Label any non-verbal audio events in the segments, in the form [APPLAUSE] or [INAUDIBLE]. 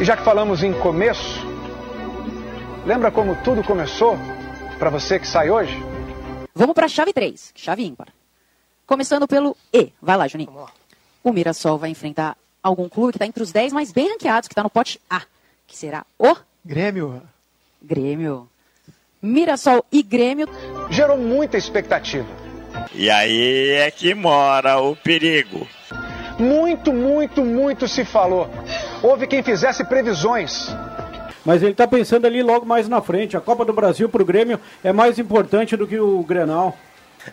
E já que falamos em começo, lembra como tudo começou para você que sai hoje? Vamos para a chave 3, chave ímpar. Começando pelo E. Vai lá, Juninho. O Mirassol vai enfrentar algum clube que está entre os 10 mais bem ranqueados, que está no pote A, que será o Grêmio. Grêmio. Mirassol e Grêmio. Gerou muita expectativa. E aí é que mora o perigo. Muito, muito, muito se falou. Houve quem fizesse previsões. Mas ele está pensando ali logo mais na frente. A Copa do Brasil para o Grêmio é mais importante do que o Grenal.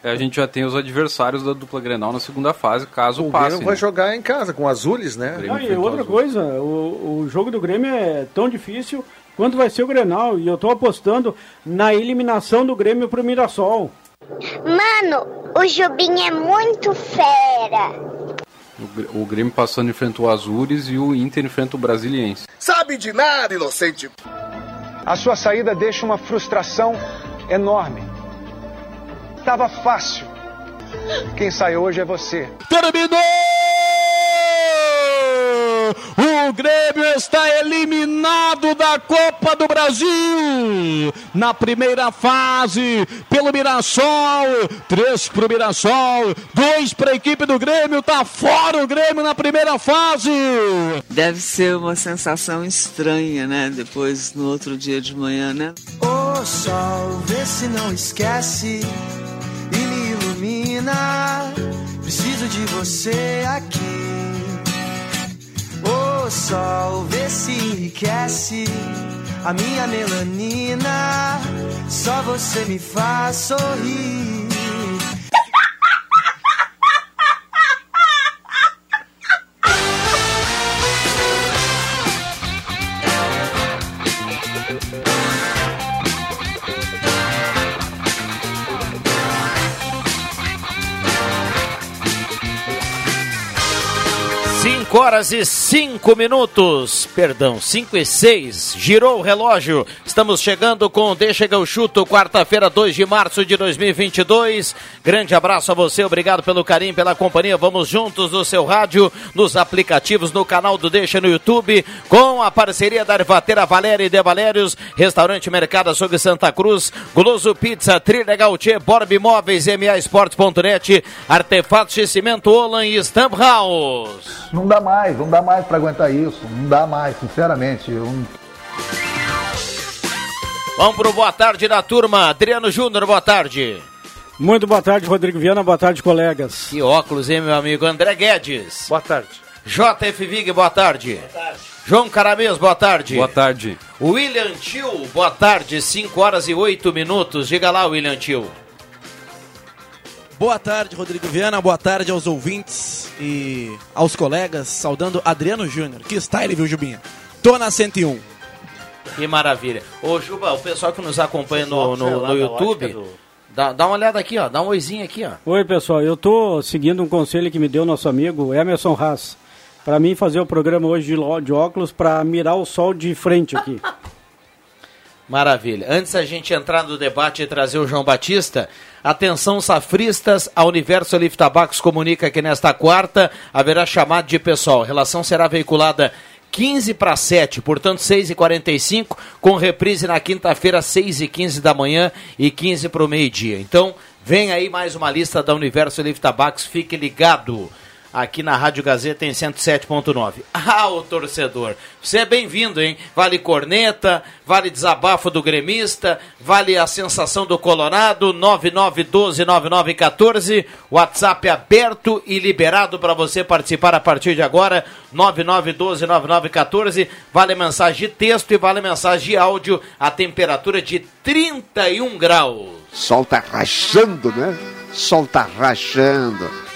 É, a gente já tem os adversários da dupla Grenal na segunda fase, caso O passe. Grêmio vai né? jogar em casa com azules, né? Ah, e outra os coisa, o, o jogo do Grêmio é tão difícil quanto vai ser o Grenal. E eu estou apostando na eliminação do Grêmio para o Mirassol. Mano, o Jubim é muito fera. O Gr- O Grêmio passando enfrenta o Azures e o Inter enfrenta o Brasiliense. Sabe de nada, inocente. A sua saída deixa uma frustração enorme. Tava fácil. Quem sai hoje é você. Terminou! O Grêmio está eliminado da Copa do Brasil na primeira fase pelo Mirassol. Três para o Mirassol, dois para a equipe do Grêmio. Tá fora o Grêmio na primeira fase. Deve ser uma sensação estranha, né? Depois, no outro dia de manhã, né? Ô sol, vê se não esquece e me ilumina. Preciso de você aqui. Ô sol, vê se enriquece a minha melanina. Só você me faz sorrir. Horas e cinco minutos, perdão, cinco e seis, girou o relógio, estamos chegando com Deixa que eu chuto, quarta-feira, 2 de março de 2022, grande abraço a você, obrigado pelo carinho, pela companhia, vamos juntos no seu rádio, nos aplicativos, no canal do Deixa no YouTube, com a parceria da Ervateira Valéria e De Valérios, Restaurante Mercado Açougue Santa Cruz, Goloso Pizza, Trilegal Tchê, Borb Imóveis, MA Esportes.net, Artefatos de Cimento Olan e Stamp House. Não dá mais, não dá mais para aguentar isso. Não dá mais, sinceramente. Eu Vamos pro boa tarde da turma. Adriano Júnior, boa tarde. Muito boa tarde, Rodrigo Viana. Boa tarde, colegas. Que óculos, hein, meu amigo? André Guedes. Boa tarde. JF Vig, boa tarde. Boa tarde. João Caramês, boa tarde. Boa tarde. William Tio, boa tarde. 5 horas e 8 minutos. Diga lá, William Tio. Boa tarde, Rodrigo Viana. Boa tarde aos ouvintes e aos colegas. Saudando Adriano Júnior. Que style, viu, Jubinha? Tô na 101. Que maravilha. Ô, Juba, o pessoal que nos acompanha no, no, no YouTube, dá, dá uma olhada aqui, ó. Dá um oizinho aqui, ó. Oi, pessoal. Eu tô seguindo um conselho que me deu nosso amigo Emerson Haas. Para mim fazer o programa hoje de óculos para mirar o sol de frente aqui. [LAUGHS] Maravilha. Antes da gente entrar no debate e trazer o João Batista, atenção safristas, a Universo Lift Tabacos comunica que nesta quarta haverá chamado de pessoal. A relação será veiculada 15 para 7, portanto 6 e 45 com reprise na quinta-feira, 6 e 15 da manhã e 15 para o meio-dia. Então, vem aí mais uma lista da Universo Lift Tabacos, fique ligado. Aqui na Rádio Gazeta em 107.9. [LAUGHS] Ah, o torcedor, você é bem-vindo, hein? Vale corneta, vale desabafo do gremista, vale a sensação do Colorado, 99129914, WhatsApp aberto e liberado para você participar a partir de agora, 99129914, vale mensagem de texto e vale mensagem de áudio, a temperatura de 31 graus. Sol tá rachando, né? Sol tá rachando.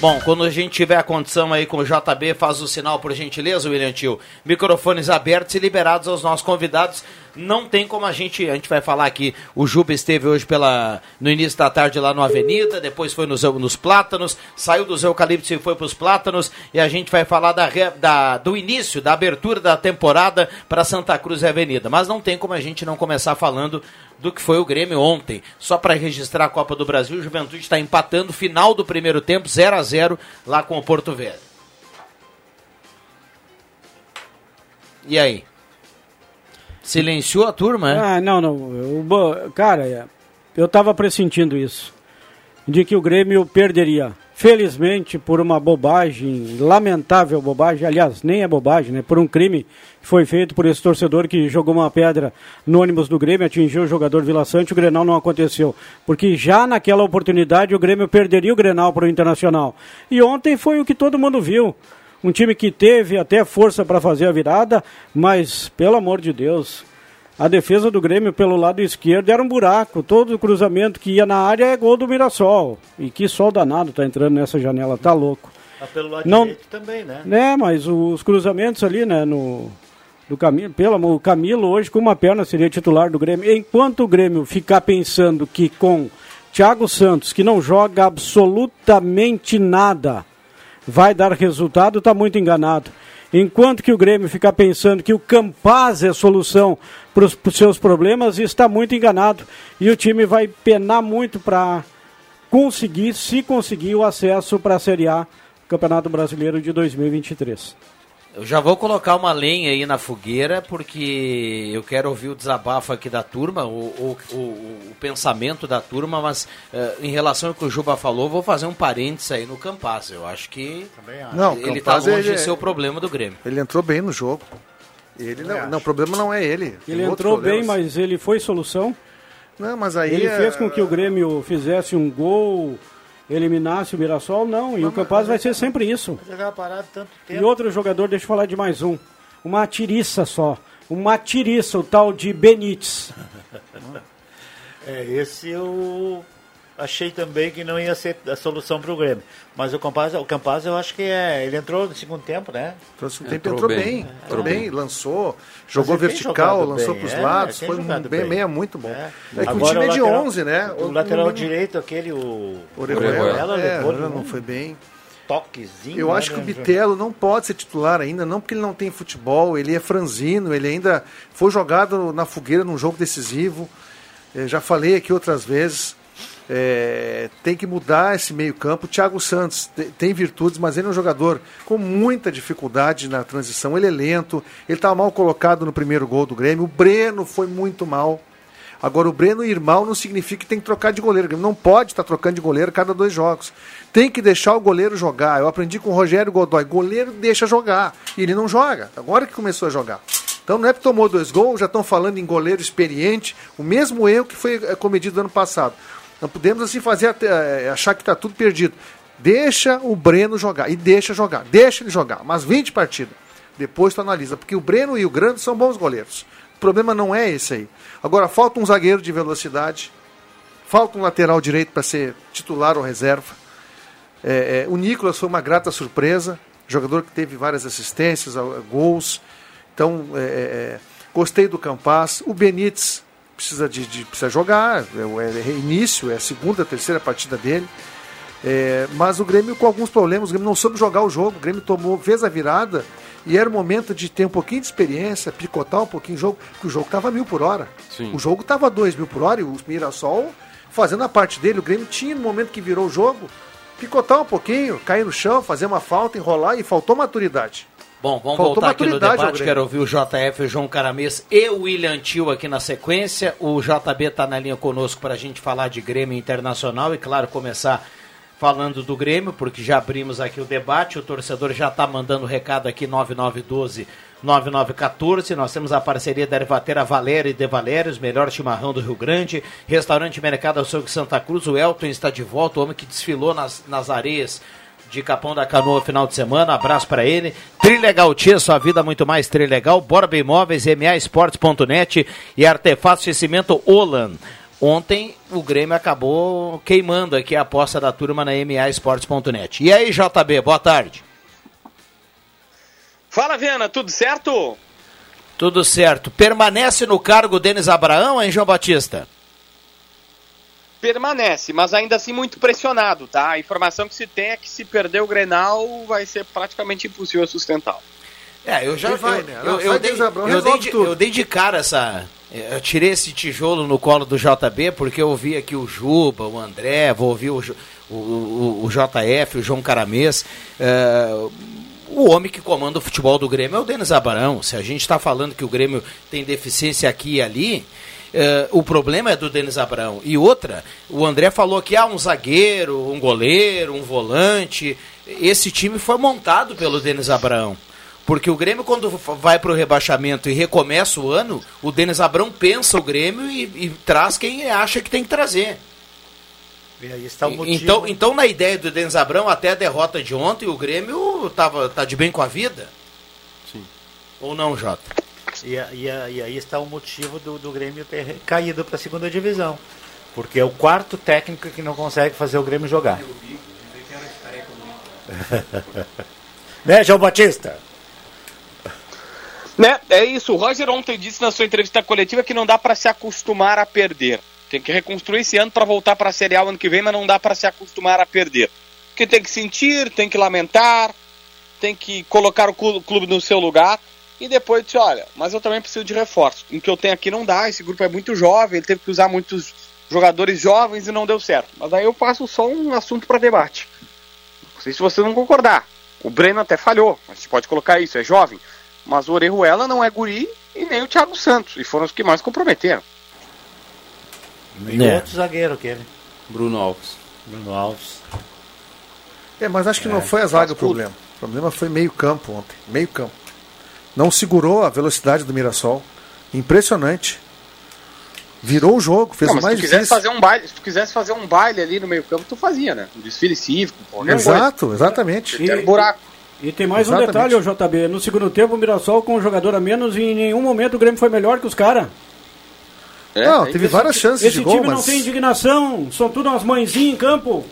Bom, quando a gente tiver a condição aí com o JB, faz o sinal por gentileza, William Tio. Microfones abertos e liberados aos nossos convidados. Não tem como a gente, a gente vai falar aqui, o Juba esteve hoje pela, no início da tarde lá no Avenida, depois foi nos, nos Plátanos, saiu dos Eucaliptos e foi para os Plátanos, e a gente vai falar da, da, do início, da abertura da temporada para Santa Cruz e Avenida. Mas não tem como a gente não começar falando do que foi o Grêmio ontem. Só para registrar a Copa do Brasil, o Juventude está empatando final do primeiro tempo, 0 a 0 lá com o Porto Velho. E aí? Silenciou a turma, é? Ah, não, não. Eu, cara, eu estava pressentindo isso. De que o Grêmio perderia. Felizmente, por uma bobagem, lamentável bobagem, aliás, nem é bobagem, né? Por um crime que foi feito por esse torcedor que jogou uma pedra no ônibus do Grêmio, atingiu o jogador Vila Sante, o Grenal não aconteceu. Porque já naquela oportunidade o Grêmio perderia o Grenal para o Internacional. E ontem foi o que todo mundo viu um time que teve até força para fazer a virada, mas, pelo amor de Deus, a defesa do Grêmio pelo lado esquerdo era um buraco. Todo cruzamento que ia na área é gol do Mirassol. E que sol danado tá entrando nessa janela, tá louco. Ah, pelo lado Não, direito também, né? Né, mas os cruzamentos ali, né, no do Camilo, pelo amor, o Camilo hoje com uma perna seria titular do Grêmio. Enquanto o Grêmio ficar pensando que com Thiago Santos, que não joga absolutamente nada, vai dar resultado, está muito enganado. Enquanto que o Grêmio ficar pensando que o Campaz é a solução para os seus problemas, está muito enganado. E o time vai penar muito para conseguir, se conseguir, o acesso para a Série A, Campeonato Brasileiro de 2023. Eu já vou colocar uma lenha aí na fogueira, porque eu quero ouvir o desabafo aqui da turma, o, o, o, o pensamento da turma, mas uh, em relação ao que o Juba falou, vou fazer um parênteses aí no Campaz. Eu acho que Não, ele está Campaz, longe ele- de ser o problema do Grêmio. Ele entrou bem no jogo. Ele não, não, o problema não é ele. Ele entrou bem, mas ele foi solução. Não, mas aí Ele é- fez com que o Grêmio fizesse um gol, eliminasse o Mirassol, não. E o Campaz vai ser sempre isso. E outro jogador, deixa eu falar de mais um. Uma tiriça só. Uma tiriça, o tal de Benítez. [LAUGHS] É, esse eu achei também que não ia ser a solução para o Grêmio. Mas o Campaz, o Campaz eu acho que é. Ele entrou no segundo tempo, né? Entrou no segundo tempo, entrou, bem. Entrou bem, lançou, jogou vertical, lançou bem, para os é, lados, foi um bem, bem. meia muito bom. É, que o Agora time é de lateral- 11, né? O lateral direito, aquele, o. Orejuela, é, não um foi bem. toquezinho. Eu né, acho que o né, Bitelo não pode ser titular ainda, não porque ele não tem futebol, ele é franzino, ele ainda foi jogado na fogueira num jogo decisivo. Eh, já falei aqui outras vezes. Eh, tem que mudar esse meio-campo. Thiago Santos te- tem virtudes, mas ele é um jogador com muita dificuldade na transição. Ele é lento, ele estava mal colocado no primeiro gol do Grêmio. O Breno foi muito mal. Agora, o Breno ir mal não significa que tem que trocar de goleiro. Não pode estar trocando de goleiro cada dois jogos. Tem que deixar o goleiro jogar. Eu aprendi com o Rogério Godoy. Goleiro deixa jogar. E ele não joga. Agora que começou a jogar. Então não é que tomou dois gols, já estão falando em goleiro experiente. O mesmo erro que foi eh, cometido ano passado. Não podemos assim fazer até, achar que está tudo perdido. Deixa o Breno jogar. E deixa jogar. Deixa ele jogar. Umas 20 partidas. Depois tu analisa. Porque o Breno e o Grande são bons goleiros. O problema não é esse aí. Agora falta um zagueiro de velocidade. Falta um lateral direito para ser titular ou reserva. É, é, o Nicolas foi uma grata surpresa. Jogador que teve várias assistências, gols. Então, é, é, é, gostei do Campas. O Benítez precisa, de, de- precisa jogar. É, o- é início, é a segunda, terceira partida dele. É, mas o Grêmio com alguns problemas, o Grêmio não soube jogar o jogo, o Grêmio tomou, fez a virada e era o momento de ter um pouquinho de experiência, picotar um pouquinho o jogo, porque o jogo estava mil por hora. Sim. O jogo estava dois mil por hora e o Mirassol fazendo a parte dele. O Grêmio tinha no momento que virou o jogo, picotar um pouquinho, cair no chão, fazer uma falta, enrolar e faltou maturidade. Bom, vamos Faltou voltar aqui no debate. Quero ouvir o JF, o João Caramês e o William Tio aqui na sequência. O JB está na linha conosco para a gente falar de Grêmio Internacional e, claro, começar falando do Grêmio, porque já abrimos aqui o debate. O torcedor já está mandando recado aqui 9912 9914. Nós temos a parceria da Ervatera Valéria e De Valérios, melhor chimarrão do Rio Grande. Restaurante Mercado Açougue Santa Cruz. O Elton está de volta, o homem que desfilou nas, nas areias de Capão da Canoa final de semana. Abraço para ele. Trilegal Tia, sua vida muito mais trilegal. Borba Imóveis, MAEsportes.net e Artefatos de Cimento Olan. Ontem o Grêmio acabou queimando aqui a aposta da turma na MAEsportes.net. E aí, JB, boa tarde. Fala, Viana, tudo certo? Tudo certo. Permanece no cargo Denis Abraão, hein, João Batista? Permanece, mas ainda assim muito pressionado, tá? A informação que se tem é que se perder o Grenal vai ser praticamente impossível sustentar. É, eu já vai, eu, né? eu, Não, eu sai dei, eu, dei de, tudo. eu dei de cara essa. Eu tirei esse tijolo no colo do JB, porque eu ouvi aqui o Juba, o André, vou ouvir o, o, o, o JF, o João Caramês. é, o homem que comanda o futebol do Grêmio é o Denis Abarão. Se a gente está falando que o Grêmio tem deficiência aqui e ali, o problema é do Denis Abrão. E outra, o André falou que há um zagueiro, um goleiro, um volante. Esse time foi montado pelo Denis Abrão. Porque o Grêmio, quando vai para o rebaixamento e recomeça o ano, o Denis Abrão pensa o Grêmio e, e traz quem acha que tem que trazer. E aí está o motivo. Então, então, na ideia do Denis Abrão, até a derrota de ontem, o Grêmio tava, tá de bem com a vida? Sim. Ou não, Jota? E, e e aí está o motivo do, do Grêmio ter caído para a segunda divisão. Porque é o quarto técnico que não consegue fazer o Grêmio jogar. [LAUGHS] né, João Batista? Né? É isso. O Roger ontem disse na sua entrevista coletiva que não dá para se acostumar a perder. Tem que reconstruir esse ano para voltar para a Série A o ano que vem, mas não dá para se acostumar a perder. Porque tem que sentir, tem que lamentar, tem que colocar o clu- clube no seu lugar e depois dizer, olha, mas eu também preciso de reforço. O que eu tenho aqui não dá, esse grupo é muito jovem, ele teve que usar muitos jogadores jovens e não deu certo. Mas aí eu faço só um assunto para debate. Não sei se vocês vão concordar. O Breno até falhou, a gente pode colocar isso, é jovem. Mas o Orejuela não é guri e nem o Thiago Santos. E foram os que mais comprometeram. E É. outro zagueiro que ele. Bruno Alves. Bruno Alves. É, mas acho que É, não foi a zaga o problema. O problema foi meio campo ontem. Meio campo. Não segurou a velocidade do Mirassol. Impressionante. Virou o jogo, fez Não, o mas se mais tu quisesse difícil. fazer um baile, se tu quisesse fazer um baile ali no meio campo, tu fazia, né? Um desfile cívico, qualquer Exato, exatamente. coisa. Era um buraco. E tem mais um Exatamente. detalhe, ô JB. No segundo tempo, o Mirassol com um jogador a menos e em nenhum momento o Grêmio foi melhor que os caras. É, não, é teve várias chances Esse de gol, time mas... não tem indignação, são tudo umas mãezinhas em campo.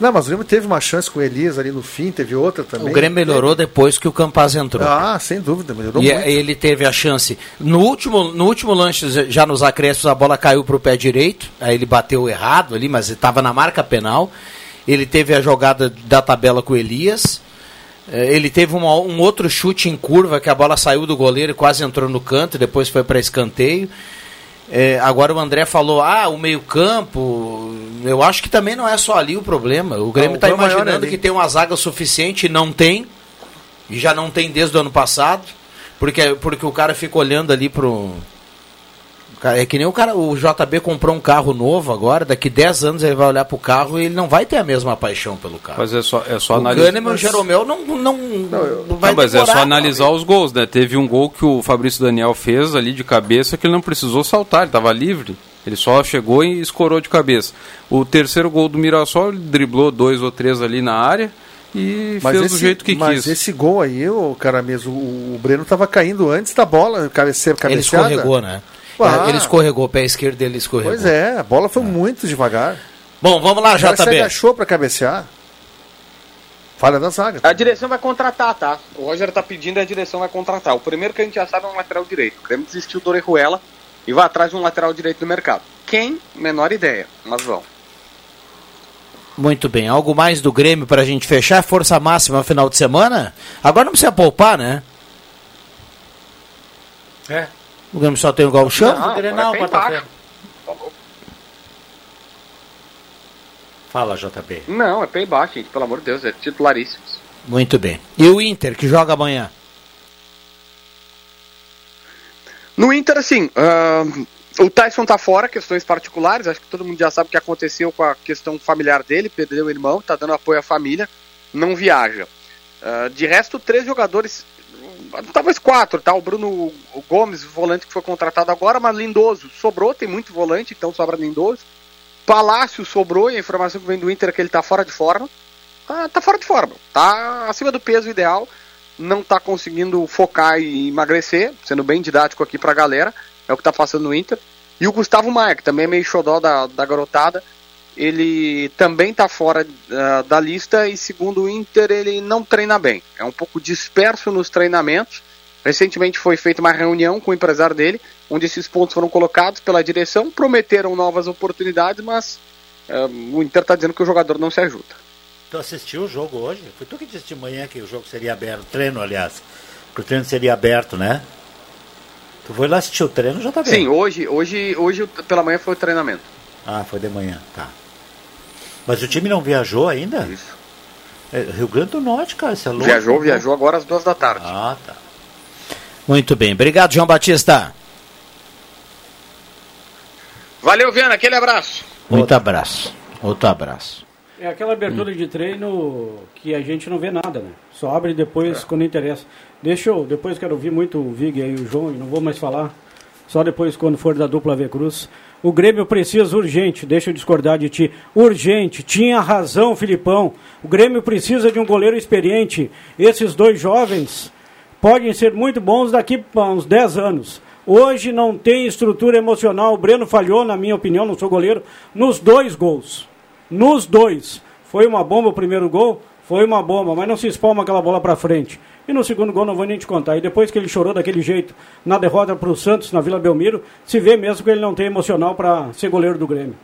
Não, mas o Grêmio teve uma chance com o Elias ali no fim, teve outra também. O Grêmio melhorou depois que o Campaz entrou. Ah, sem dúvida, melhorou E muito. ele teve a chance. No último, no último lance, já nos acréscimos, a bola caiu para o pé direito. Aí ele bateu errado ali, mas estava na marca penal. Ele teve a jogada da tabela com o Elias. Eh, Ele teve uma- um outro chute em curva que a bola saiu do goleiro e quase entrou no canto, e depois foi para escanteio. Eh, agora o André falou: ah, o meio-campo. Eu acho que também não é só ali o problema. O Grêmio está é imaginando que tem uma zaga suficiente e não tem. E já não tem desde o ano passado. Porque, porque o cara fica olhando ali pro. É que nem o cara, o JB comprou um carro novo agora, daqui 10 anos ele vai olhar pro carro e ele não vai ter a mesma paixão pelo carro. Mas é só, é só o analisar. Kahneman e o Jeromel não, não, não vai Não, mas é só analisar os gols, né? Teve um gol que o Fabrício Daniel fez ali de cabeça que ele não precisou saltar, ele estava livre. Ele só chegou e escorou de cabeça. O terceiro gol do Mirassol, ele driblou dois ou três ali na área e Mas fez esse, do jeito que mas quis. esse gol aí, o cara mesmo, o, o Breno tava caindo antes da bola cabecear, Ele cabeceada. escorregou, né? Ah. Ele escorregou, o pé esquerdo dele escorregou. Pois é, a bola foi muito devagar. Bom, vamos lá, JB. agachou pra cabecear. Falha da zaga. A direção vai contratar, tá? O Roger tá pedindo e a direção vai contratar. O primeiro que a gente já sabe é um lateral direito. O Grêmio desistiu do Orejuela e vai atrás de um lateral direito no mercado. Quem? Menor ideia, mas vão. Muito bem. Algo mais do Grêmio pra gente fechar? Força máxima final de semana? Agora não precisa poupar, né? É. O Grêmio só tem o Galchão? Não, Grenal, agora tem quarta-feira. Fala, JB. Não, é pé baixo, gente, pelo amor de Deus, é titularíssimos. Muito bem. E o Inter, que joga amanhã? No Inter, assim, ah, o Tyson tá fora, questões particulares, acho que todo mundo já sabe o que aconteceu com a questão familiar dele, perdeu o irmão, tá dando apoio à família, não viaja. Ah, de resto, três jogadores, talvez quatro, tá? O Bruno Gomes, volante que foi contratado agora, mas Lindoso sobrou, tem muito volante, então sobra Lindoso. Palácio sobrou, e a informação que vem do Inter é que ele tá fora de forma. Tá, tá fora de forma, tá acima do peso ideal, não tá conseguindo focar e emagrecer, sendo bem didático aqui pra galera, é o que tá passando no Inter. E o Gustavo Maia, que também é meio xodó da, da garotada, ele também tá fora ah, da lista e segundo o Inter ele não treina bem. É um pouco disperso nos treinamentos. Recentemente foi feita uma reunião com o empresário dele, onde esses pontos foram colocados pela direção, prometeram novas oportunidades, mas ah, o Inter tá dizendo que o jogador não se ajuda. Tu assistiu o jogo hoje? Foi tu que disse de manhã que o jogo seria aberto, treino, aliás, que o treino seria aberto, né? Tu foi lá assistir o treino, já tá bem. Sim, hoje, hoje, hoje pela manhã foi o treinamento. Ah, foi de manhã, tá. Mas o time não viajou ainda? Isso. É, Rio Grande do Norte, cara, isso é louco. Viajou, né? viajou agora às duas da tarde. Ah, tá. Muito bem. Obrigado, João Batista. Valeu, Viana, aquele abraço. Muito abraço. Outro abraço. É aquela abertura de treino que a gente não vê nada, né? Só abre depois quando interessa. Deixa eu, depois quero ouvir muito o Vig e o João, e não vou mais falar. Só depois quando for da dupla V Cruz. O Grêmio precisa urgente, deixa eu discordar de ti. Urgente, tinha razão, Filipão. O Grêmio precisa de um goleiro experiente. Esses dois jovens podem ser muito bons daqui a uns 10 anos. Hoje não tem estrutura emocional. O Breno falhou, na minha opinião, não sou goleiro, nos dois gols. Nos dois. Foi uma bomba o primeiro gol? Foi uma bomba, mas não se espalma aquela bola para frente. E no segundo gol não vou nem te contar. E depois que ele chorou daquele jeito na derrota para o Santos na Vila Belmiro, se vê mesmo que ele não tem emocional para ser goleiro do Grêmio.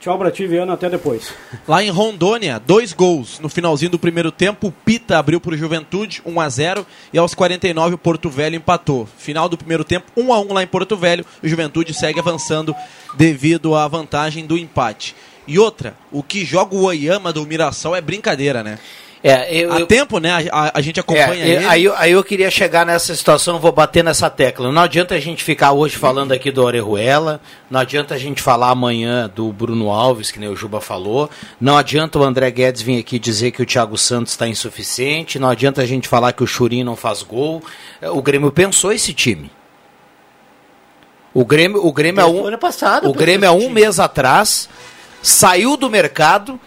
Tchau pra ti, Viana, até depois. Lá em Rondônia, dois gols. No finalzinho do primeiro tempo, o Pita abriu para o Juventude, 1 a 0 e aos 49 o Porto Velho empatou. Final do primeiro tempo, 1 a 1 lá em Porto Velho. O Juventude segue avançando devido à vantagem do empate. E outra, o que joga o Oyama do Mirassol é brincadeira, né? É, eu, Há eu- tempo, né? A, a- a gente acompanha É, ele. Aí, eu- aí eu queria chegar nessa situação, vou bater nessa tecla. Não adianta a gente ficar hoje falando aqui do Orejuela, não adianta a gente falar amanhã do Bruno Alves, que nem o Juba falou, não adianta o André Guedes vir aqui dizer que o Thiago Santos está insuficiente, não adianta a gente falar que o Churin não faz gol. É, O Grêmio pensou esse time. O Grêmio, o Grêmio, Desde um, o ano passado, o Grêmio esse um mês atrás saiu do mercado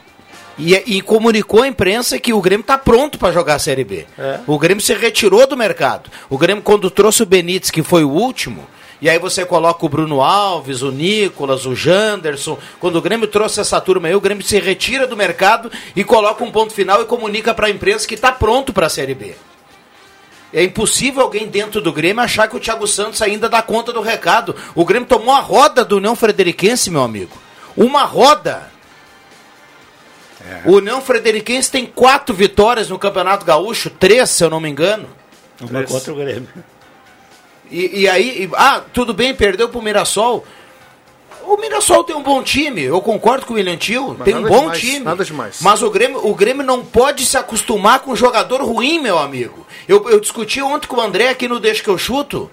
e, e comunicou à imprensa que o Grêmio está pronto para jogar a Série B. É. O Grêmio se retirou do mercado. O Grêmio, quando trouxe o Benítez, que foi o último, e aí você coloca o Bruno Alves, o Nicolas, o Janderson. Quando o Grêmio trouxe essa turma aí, o Grêmio se retira do mercado e coloca um ponto final e comunica para a imprensa que está pronto para a Série B. É impossível alguém dentro do Grêmio achar que o Thiago Santos ainda dá conta do recado. O Grêmio tomou a roda do União Frederiquense, meu amigo. Uma roda. O União Frederiquense tem quatro vitórias no Campeonato Gaúcho, três, se eu não me engano. Uma contra o Grêmio. E, e aí, e- ah, tudo bem, perdeu pro Mirassol. O Mirassol tem um bom time, eu concordo com o William Tio, tem um bom demais, time. nada demais. Mas o Grêmio, o Grêmio não pode se acostumar com um jogador ruim, meu amigo. Eu, eu discuti ontem com o André aqui no Deixa que eu chuto,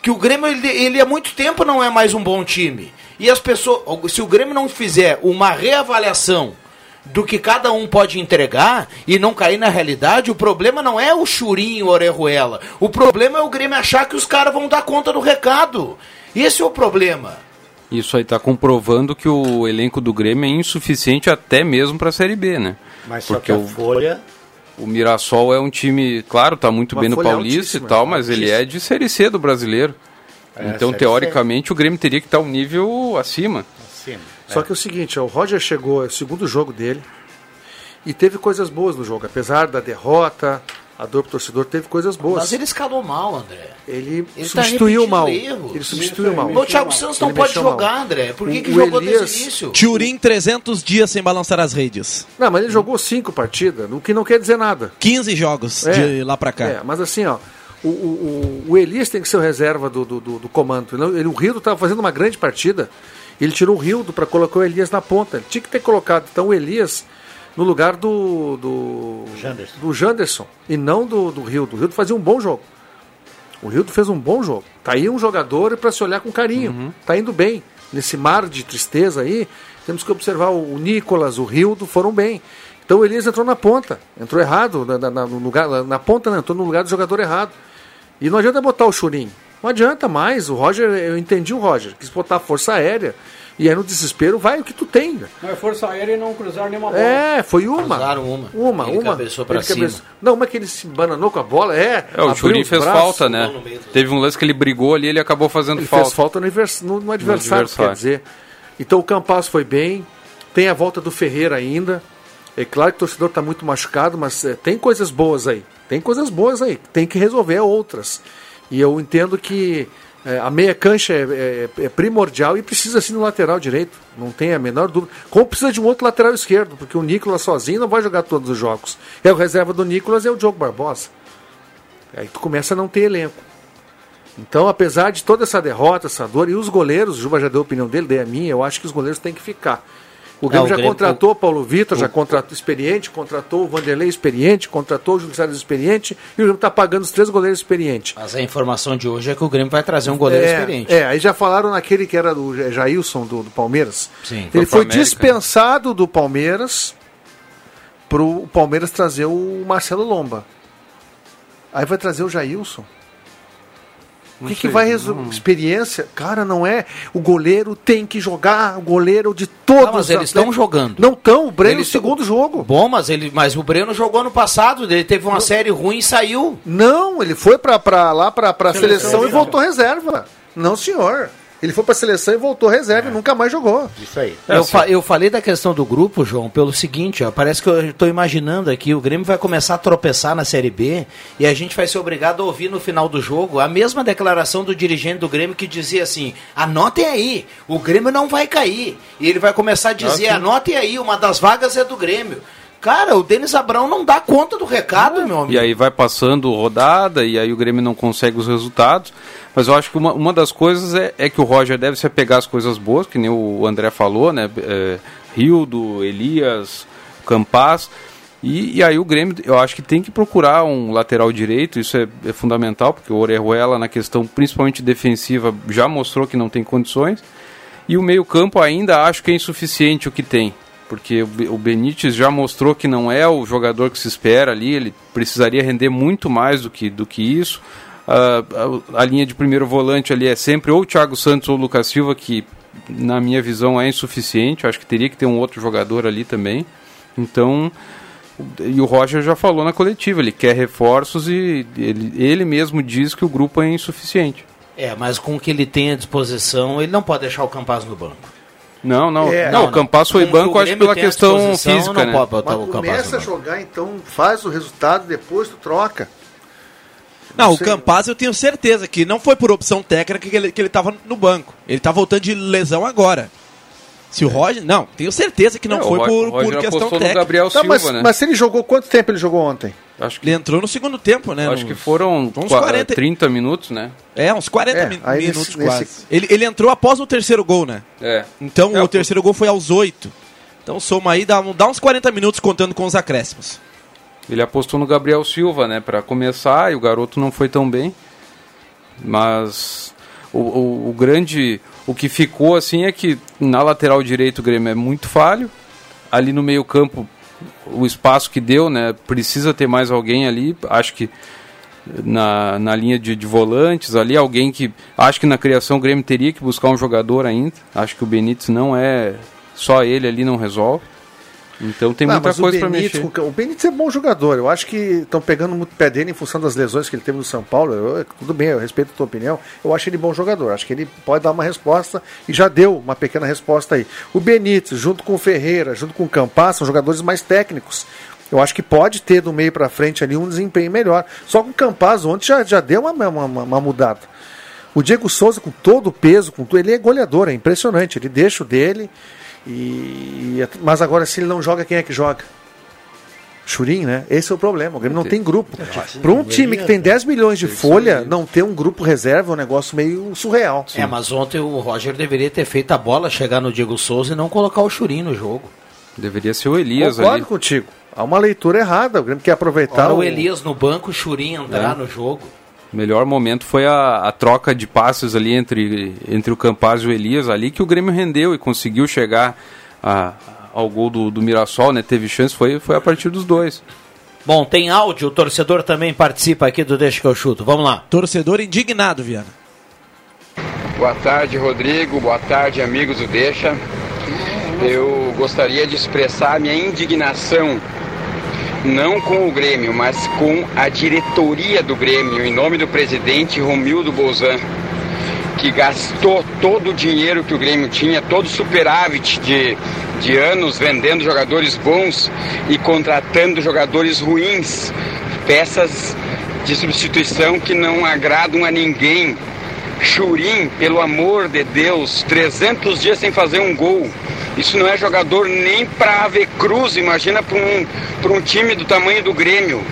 que o Grêmio, ele, ele há muito tempo não é mais um bom time. E as pessoas, se o Grêmio não fizer uma reavaliação do que cada um pode entregar e não cair na realidade, o problema não é o Churinho o Orejuela. O problema é o Grêmio achar que os caras vão dar conta do recado. Esse é o problema. Isso aí está comprovando que o elenco do Grêmio é insuficiente até mesmo para a Série B, né? Mas só Porque que a o, folha. o Mirassol é um time, claro, tá muito Uma bem no Paulista e altíssima, tal, mas ele é de Série C do brasileiro. É, então, teoricamente, o Grêmio teria que estar um nível acima. Acima. Só que é o seguinte, ó, o Roger chegou, é o segundo jogo dele, e teve coisas boas no jogo. Apesar da derrota, a dor pro torcedor, teve coisas boas. Mas ele escalou mal, André. Ele, Ele tá substituiu repetindo mal. erros. Ele substituiu mal. O Thiago Santos não Ele pode mexeu mal. jogar, André. Por que, O- que o jogou Elias- desde o início? Turim, 300 dias sem balançar as redes. Não, mas ele jogou cinco partidas, o que não quer dizer nada. 15 jogos É. de lá pra cá. É, mas assim, ó, o, o, o- Elias tem que ser o reserva do, do, do- do comando. Ele- ele- o Rildo estava fazendo uma grande partida. Ele tirou o Rildo para colocar o Elias na ponta. Ele tinha que ter colocado. Então o Elias no lugar do. do Janderson. do Janderson e não do, do Rildo. O Rildo fazia um bom jogo. O Rildo fez um bom jogo. Tá aí um jogador para se olhar com carinho. Tá indo bem. Nesse mar de tristeza aí, temos que observar o Nicolas, o Rildo foram bem. Então o Elias entrou na ponta, entrou errado, na, na- no lugar, na ponta, né? entrou no lugar do jogador errado. E não adianta botar o Churim. Não adianta mais. O Roger, eu entendi o Roger, quis botar força aérea. E aí no desespero vai o que tu tem. né? Não é força aérea e não cruzar nenhuma bola. É, foi uma. Cruzaram uma. Uma, Ele uma. cabeçou pra Ele cima. Não, uma que ele se bananou com a bola, é. É, o Churin fez braços. falta, né? Teve um lance que ele brigou ali ele acabou fazendo Ele falta. fez falta no, invers- no- no adversário, adversário. quer dizer. Então o Campas foi bem, tem a volta do Ferreira ainda. É claro que o torcedor está muito machucado, mas é, tem coisas boas aí. Tem coisas boas aí, tem que resolver outras. E eu entendo que é, a meia cancha é, é- é primordial e precisa assim no lateral direito. Não tem a menor dúvida. Como precisa de um outro lateral esquerdo, porque o Nicolas sozinho não vai jogar todos os jogos. É o reserva do Nicolas é o Diogo Barbosa. Aí tu começa a não ter elenco. Então, apesar de toda essa derrota, essa dor, e os goleiros, o Juba já deu a opinião dele, dei a minha, eu acho que os goleiros têm que ficar. O Grêmio o já Grêmio- contratou o Paulo Vitor, já contratou experiente, contratou o Vanderlei experiente, contratou o Júlio César experiente, e o Grêmio está pagando os três goleiros experientes. Mas a informação de hoje é que o Grêmio vai trazer um goleiro é, experiente. É, aí já falaram naquele que era do Ja- Jailson, do, do Palmeiras. Sim, Ele foi América. dispensado do Palmeiras para o Palmeiras trazer o Marcelo Lomba. Aí vai trazer o Jailson. O que, que vai resolver? Experiência? Cara, não é. O goleiro tem que jogar, o goleiro de todos Ah, mas os eles estão jogando. Não estão, o Breno Eles segundo jogo. Bom, mas, ele, mas o Breno jogou ano passado, ele teve uma série ruim e saiu. Não, ele foi pra, pra, lá pra, pra Seleção seleção, e voltou reserva. Não, senhor. Ele foi pra seleção e voltou reserva e nunca mais jogou. Isso aí. Eu, fa- eu falei da questão do grupo, João, pelo seguinte, ó, parece que eu estou imaginando aqui, o Grêmio vai começar a tropeçar na Série B e a gente vai ser obrigado a ouvir no final do jogo a mesma declaração do dirigente do Grêmio que dizia assim, anotem aí, o Grêmio não vai cair. E ele vai começar a dizer, sim. anotem aí, uma das vagas é do Grêmio. Cara, o Denis Abrão não dá conta do recado, meu amigo. E aí vai passando rodada e aí o Grêmio não consegue os resultados. Mas eu acho que uma, uma das coisas é, é que o Roger deve se apegar às coisas boas, que nem o André falou, né? É, Rildo, Elias, Campas. E, e aí o Grêmio, eu acho que tem que procurar um lateral direito, isso é, é fundamental, porque o Orejuela, na questão principalmente defensiva, já mostrou que não tem condições. E o meio-campo ainda acho que é insuficiente o que tem. Porque o o Benítez já mostrou que não é o jogador que se espera ali, ele precisaria render muito mais do que, do que isso. Ah, a, a linha de primeiro volante ali é sempre ou o Thiago Santos ou o Lucas Silva, que na minha visão é insuficiente. Eu acho que teria que ter um outro jogador ali também. Então, o- e o Roger já falou na coletiva, ele quer reforços e ele, ele mesmo diz que o grupo é insuficiente. É, mas com o que ele tem à disposição, ele não pode deixar o Campaz no banco. Não, não. É. não, Não, o Campas foi banco, o acho pela questão física, não né? pode botar Mas o Campaz começa a jogar, então faz o resultado, depois tu troca. Não, o sei. Campaz eu tenho certeza que não foi por opção técnica que ele, que ele tava no banco. Ele tá voltando de lesão agora. Se o Roger. Não, tenho certeza que não É, o foi Ro- por, o Roger por questão técnica. Gabriel Tá, mas, Silva, né? mas se ele jogou, quanto tempo ele jogou ontem? Acho que, Ele entrou no segundo tempo, né? acho no- que foram uns qua- 40 30 minutos, né? É, uns 40 É, min- aí minutos nesse- quase. nesse- Ele, ele entrou após o terceiro gol, né? É. Então É, o o- terceiro gol foi aos 8. Então soma aí, dá, dá uns 40 minutos contando com os acréscimos. Ele apostou no Gabriel Silva, né, para começar, e o garoto não foi tão bem. Mas o, o, o grande. O que ficou assim é que na lateral direito o Grêmio é muito falho. Ali no meio-campo, o espaço que deu, né? Precisa ter mais alguém ali. Acho que na, na linha de, de volantes ali, alguém que. Acho que na criação o Grêmio teria que buscar um jogador ainda. Acho que o Benítez não é. Só ele ali não resolve. Então tem Não, muita mas o coisa para mexer. O Benítez é bom jogador. Eu acho que estão pegando muito pé dele em função das lesões que ele teve no São Paulo. Eu- tudo bem, eu respeito a tua opinião. Eu acho ele bom jogador. Acho que ele pode dar uma resposta e já deu uma pequena resposta aí. O Benítez, junto com o Ferreira, junto com o Campas, são jogadores mais técnicos. Eu acho que pode ter do meio para frente ali um desempenho melhor. Só com o Campas ontem já, já deu uma, uma, uma- uma mudada. O Diego Souza, com todo o peso, com tudo, ele é goleador, é impressionante. Ele deixa o dele. E, mas agora, se ele não joga, quem é que joga? Churim, né? Esse é o problema. O Grêmio não tem grupo. Para um time que tem 10 milhões de folha, não ter um grupo reserva é um negócio meio surreal. É, mas ontem o Roger deveria ter feito a bola chegar no Diego Souza e não colocar o Churim no jogo. Deveria ser o Elias Concordo ali. contigo. Há uma leitura errada. O Grêmio quer aproveitar Ora, o... o Elias no banco, o Churinho entrar É. no jogo. O melhor momento foi a, a troca de passes ali entre, entre o Campaz e o Elias, ali que o Grêmio rendeu e conseguiu chegar a- ao gol do, do Mirassol, né? Teve chance, foi, foi a partir dos dois. Bom, tem áudio, o torcedor também participa aqui do Deixa que eu chuto. Vamos lá. Torcedor indignado, Viana. Boa tarde, Rodrigo. Boa tarde, amigos do Deixa. Eu gostaria de expressar minha indignação, não com o Grêmio, mas com a diretoria do Grêmio, em nome do presidente Romildo Bolzan, que gastou todo o dinheiro que o Grêmio tinha, todo o superávit de, de anos vendendo jogadores bons e contratando jogadores ruins, peças de substituição que não agradam a ninguém. Churim, pelo amor de Deus, 300 dias sem fazer um gol. Isso não é jogador nem para Ave Cruz, imagina para um, um time do tamanho do Grêmio.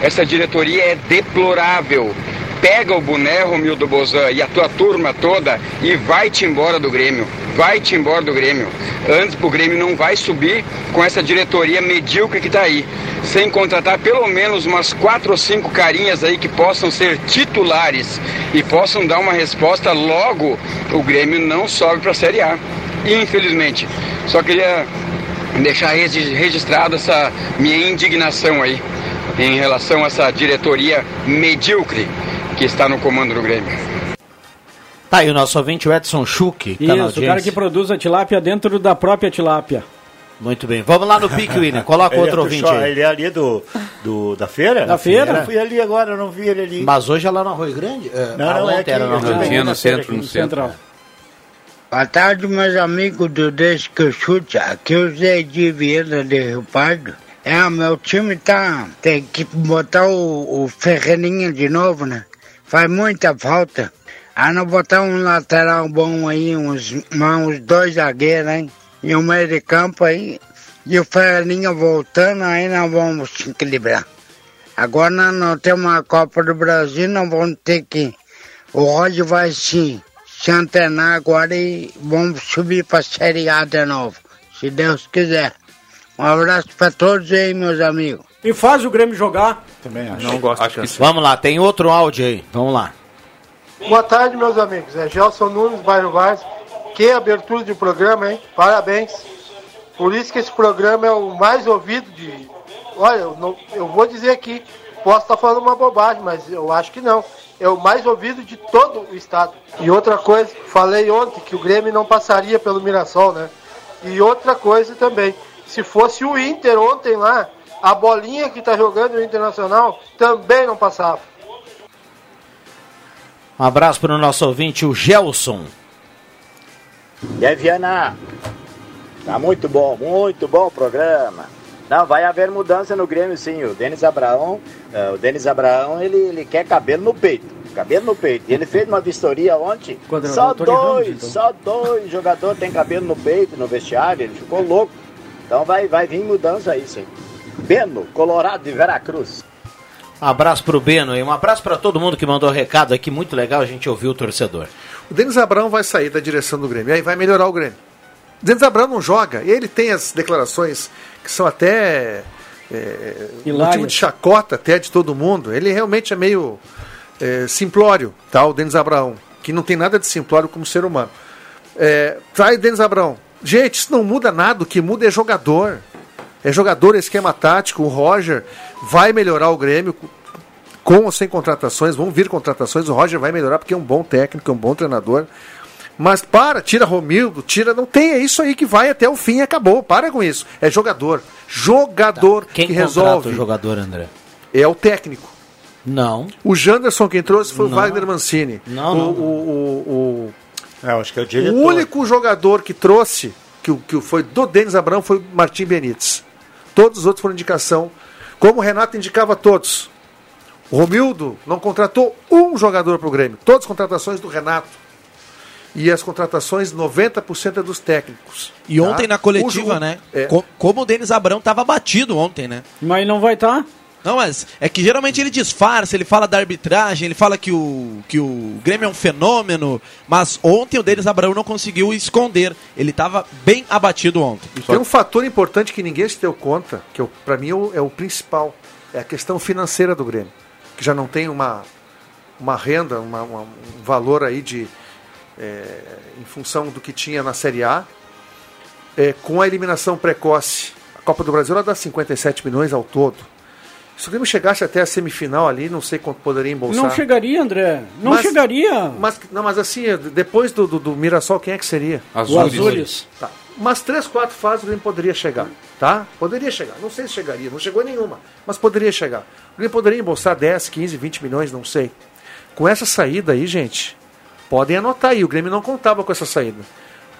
Essa diretoria é deplorável. Pega o boné, Romildo Bozan, e a tua turma toda e vai-te embora do Grêmio. Vai-te embora do Grêmio. Antes o Grêmio não vai subir com essa diretoria medíocre que está aí. Sem contratar pelo menos umas quatro ou cinco carinhas aí que possam ser titulares e possam dar uma resposta logo, o Grêmio não sobe para a Série A. Infelizmente. Só queria deixar regi- registrado essa minha indignação aí em relação a essa diretoria medíocre que está no comando do Grêmio. Tá aí o nosso ouvinte, o Edson Schuch. Tá na Isso, o cara que produz a tilápia dentro da própria tilápia. Muito bem. Vamos lá no pique, William. [LAUGHS] Coloca Ele é outro do ouvinte show- aí. Ele é ali do, do, da feira? Da feira? Eu fui ali agora, eu não vi ele ali. Mas hoje é lá no Arroio Grande? É, Não, não, é aqui, era no Arroio Grande. Tinha no centro, no centro. Boa tarde, meus amigos do Deixa que chute. Aqui é o Zé de Vieira de Rio Pardo. É, meu time tá. Tem que botar o, o Ferreirinha de novo, né? Faz muita falta. Ah, não botar um lateral bom aí, uns, uns dois zagueiros, hein? E um meio de campo aí. E o Ferreirinha voltando, aí nós vamos se equilibrar. Agora nós não temos uma Copa do Brasil, nós vamos ter que. O Roger vai se, se antenar agora e vamos subir para a Série A de novo, se Deus quiser. Um abraço para todos aí, meus amigos. E faz o Grêmio jogar. Também acho. Não gosto acho que sim. Vamos lá, tem outro áudio aí. Vamos lá. Boa tarde, meus amigos. É Gelson Nunes, bairro Vaz. Que abertura de programa, hein? Parabéns. Por isso que esse programa é o mais ouvido de. Olha, eu, não- eu vou dizer aqui, posso estar falando uma bobagem, mas eu acho que não. É o mais ouvido de todo o estado. E outra coisa, falei ontem que o Grêmio não passaria pelo Mirassol, né? E outra coisa também, se fosse o Inter ontem lá, a bolinha que está jogando o Internacional também não passava. Um abraço para o nosso ouvinte, o Gelson. E aí, Viana? Tá muito bom, muito bom o programa. Não, vai haver mudança no Grêmio, sim. O Denis Abraão, eh, o Denis Abraão, ele, ele quer cabelo no peito. Cabelo no peito. E ele fez uma vistoria ontem. Quadrador, Só Tony Ramos, dois, então. só dois jogadores têm cabelo no peito, no vestiário. Ele ficou louco. Então vai, vai vir mudança aí, sim. Beno, Colorado de Veracruz. Um abraço pro Beno e um abraço para todo mundo que mandou recado aqui. Muito legal a gente ouvir o torcedor. O Denis Abrão vai sair da direção do Grêmio, aí vai melhorar o Grêmio. O Denis Abrão não joga, e ele tem as declarações que são até é, motivo de chacota até de todo mundo. Ele realmente é meio é, simplório, tá? O Denis Abraão, que não tem nada de simplório como ser humano. É, traz o Denis Abraão. Gente, isso não muda nada, o que muda é jogador. É jogador, é esquema tático. O Roger vai melhorar o Grêmio com ou sem contratações, vão vir contratações, o Roger vai melhorar porque é um bom técnico, é um bom treinador. Mas para, tira Romildo, tira, não tem, é isso aí que vai até o fim e acabou. Para com isso. É jogador. Jogador Quem que contrata resolve. o jogador, André? É o técnico. Não. O Janderson quem trouxe foi Não. o Wagner Mancini. Não, o, não. o, o, É, eu acho que é o o, diretor. o único jogador que trouxe, que, o- que foi do Denis Abrão, foi o Martim Benítez. Todos os outros foram indicação. Como o Renato indicava todos. O Romildo não contratou um jogador para o Grêmio. Todas as contratações do Renato. E as contratações, 90% é dos técnicos. E tá? ontem na coletiva, né? É. co- como o Denis Abrão tava batido ontem, né? Mas não vai estar. Não, mas é que geralmente ele disfarça, ele fala da arbitragem, ele fala que o, que o Grêmio é um fenômeno, mas ontem o Denis Abraão não conseguiu esconder. Ele estava bem abatido ontem. E tem um fator importante que ninguém se deu conta, que para mim é o, é o principal, é a questão financeira do Grêmio, que já não tem uma, uma renda, uma- uma- um valor aí de é, em função do que tinha na Série A, É, com a eliminação precoce. A Copa do Brasil ela dá 57 milhões ao todo. Se o Grêmio chegasse até a semifinal ali, não sei quanto poderia embolsar. Não chegaria, André. Não Mas- chegaria. Mas, não, mas assim, depois do, do, do Mirassol, quem é que seria? Azures. O. Tá. Umas três, quatro fases o Grêmio poderia chegar, tá? Poderia chegar. Não sei se chegaria, não chegou nenhuma, mas poderia chegar. O Grêmio poderia embolsar 10, 15, 20 milhões, não sei. Com essa saída aí, gente, podem anotar aí, o Grêmio não contava com essa saída.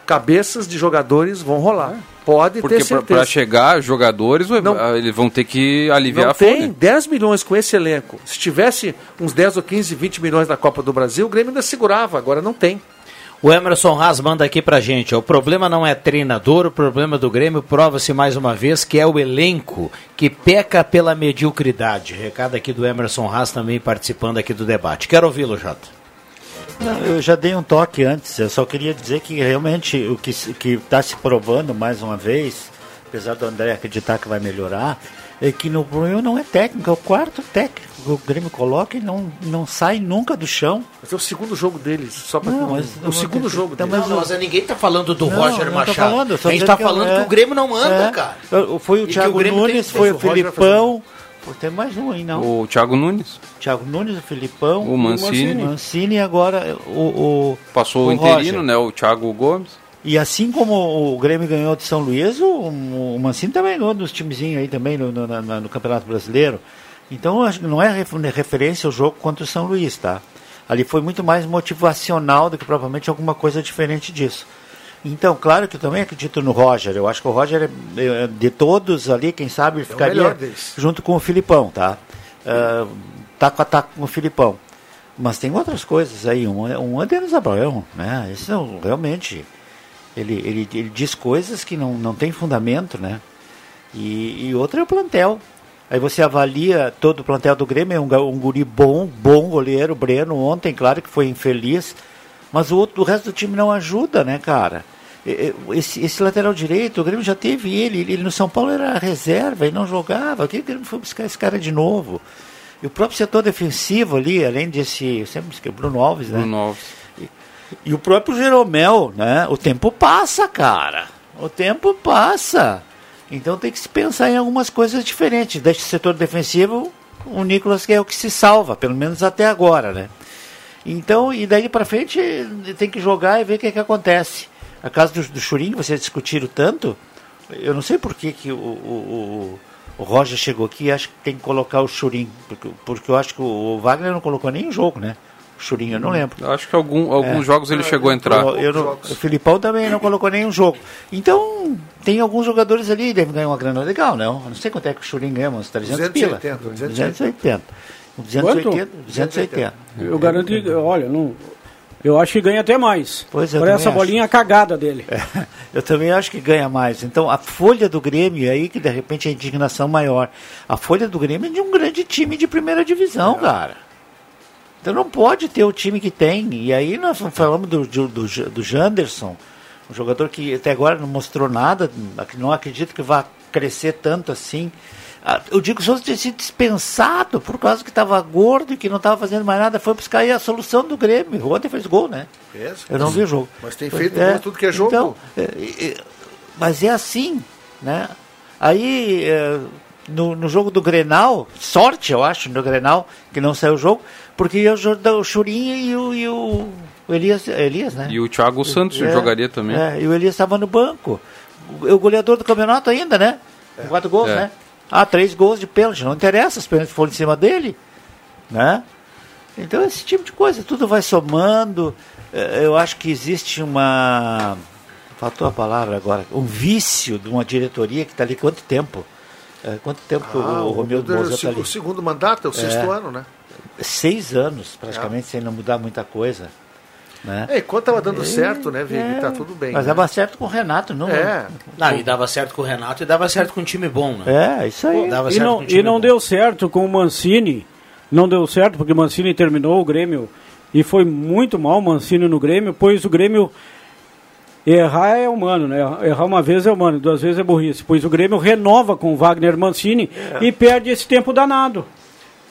Cabeças de jogadores vão rolar. Pode Porque ter certeza. pra chegar jogadores, ah, eles vão ter que aliviar Não a folha. tem 10 milhões com esse elenco. Se tivesse uns 10 ou 15, 20 milhões na Copa do Brasil, o Grêmio ainda segurava, agora não tem. O Emerson Haas manda aqui pra gente. ó, O problema não é treinador, o problema do Grêmio prova-se mais uma vez que é o elenco que peca pela mediocridade. Recado aqui do Emerson Haas também participando aqui do debate. Quero ouvi-lo, Jota. Não, eu já dei um toque antes, eu só queria dizer que realmente o que está se provando mais uma vez, apesar do André acreditar que vai melhorar, é que no problema não é técnico, é o quarto técnico que o Grêmio coloca e não, não sai nunca do chão. Mas é o segundo jogo deles, só para Não, mas- o segundo jogo deles. mas o- ninguém tá falando do Não, Roger não Machado. falando, a gente dizendo tá que falando é- que o Grêmio não anda, é. cara. Foi o E Thiago o Grêmio tem- Nunes, foi o o Filipão. Pô, tem mais um aí, não. O Thiago Nunes. Thiago Nunes, o Filipão. O Mancini. O Mancini e agora o. o Passou o, Roger. interino, né? O Thiago Gomes. E assim como o Grêmio ganhou de São Luís, o, o Mancini também ganhou dos timezinhos aí também no, no, na- no Campeonato Brasileiro. Então eu acho que não é ref- referência ao jogo contra o São Luís, tá? Ali foi muito mais motivacional do que propriamente alguma coisa diferente disso. Então, claro que eu também acredito no Roger. Eu acho que o Roger, é, é, de todos ali, quem sabe, ficaria melhor deles. junto com o Filipão, tá? Ah, tá com a tá com o Filipão. Mas tem outras coisas aí. Um, é- um é Denis Abraão, né? Esse não, realmente, ele, ele, ele diz coisas que não, não tem fundamento, né? E, e outro é o plantel. Aí você avalia todo o plantel do Grêmio, é um, um guri bom, bom goleiro, Breno, ontem, claro que foi infeliz, mas o, outro, o resto do time não ajuda, né, cara? E- e- Esse, esse lateral direito, o Grêmio já teve ele, ele no São Paulo era reserva e não jogava. Por que o Grêmio foi buscar esse cara de novo? E o próprio setor defensivo ali, além desse, eu sempre esqueci, Bruno Alves, né? Bruno Alves. E o próprio Jeromel, né? O tempo passa, cara. O tempo passa. Então tem que se pensar em algumas coisas diferentes. Deste setor defensivo, o Nicolas que é o que se salva, pelo menos até agora, né? Então, e daí pra frente tem que jogar e ver o que, é que acontece. A casa do, do Churinho, que vocês discutiram tanto, eu não sei por que, que o, o, o, o Roger chegou aqui e acho que tem que colocar o Churinho, porque, porque eu acho que o, Wagner não colocou nem em jogo, né? O Churinho, eu não lembro. Eu acho que algum, alguns É. jogos ele chegou a entrar. Eu- eu não- o Filipão também não colocou nenhum jogo. Então, tem alguns jogadores ali, devem ganhar uma grana legal, não? Eu não sei quanto é que o Churin ganha, uns 300 pila. 280, 280. 280. 280. Eu garanto que, olha, não, eu acho que ganha até mais. Pois é, Por essa acho. bolinha cagada dele. Eu também acho que ganha mais. Então, a folha do Grêmio, é aí que de repente a indignação maior. A folha do Grêmio é de um grande time de primeira divisão, cara. Então não pode ter o time que tem. E aí nós falamos do, do, do, do Janderson, um jogador que até agora não mostrou nada, não acredito que vá crescer tanto assim. Ah, O Diego Souza tinha sido dispensado por causa que estava gordo e que não estava fazendo mais nada. Foi buscar aí a solução do Grêmio. Ontem fez gol, né? Fez. Eu não vi o jogo. Mas tem feito em tudo que é jogo. Então, é, é, mas é assim, né? Aí, é, no, no jogo do Grenal, sorte, eu acho, no Grenal, que não saiu o jogo, porque ia o, o Churinho e o, e o, o Elias, Elias, né? E o Thiago Santos É, jogaria também. É, e o Elias estava no banco. O, o goleador do campeonato ainda, né? Com quatro gols, É. né? Ah, três gols de pênalti. Não interessa, os pênaltis foram em cima dele, né? Então, esse tipo de coisa, tudo vai somando. Eh, Eu acho que existe uma. Faltou a palavra agora. Um vício de uma diretoria que está ali quanto tempo? Eh, Quanto tempo que Ah, o, o Romildo é Bolzano está ali? o segundo mandato, é o sexto ano, né? Seis anos, praticamente, sem não mudar muita coisa. Né? É, enquanto tava dando É, certo, né, Vig? é. Tá tudo bem. Mas né? dava certo com o Renato, não É. Não, e dava certo com o Renato e dava certo com um time bom, né? É, isso aí. Dava E certo não, com um time e não deu certo com o Mancini. Não deu certo porque o Mancini terminou o Grêmio e foi muito mal o Mancini no Grêmio, pois o Grêmio errar é humano, né? Errar uma vez é humano, duas vezes é burrice. Pois o Grêmio renova com o Wagner Mancini É. e perde esse tempo danado.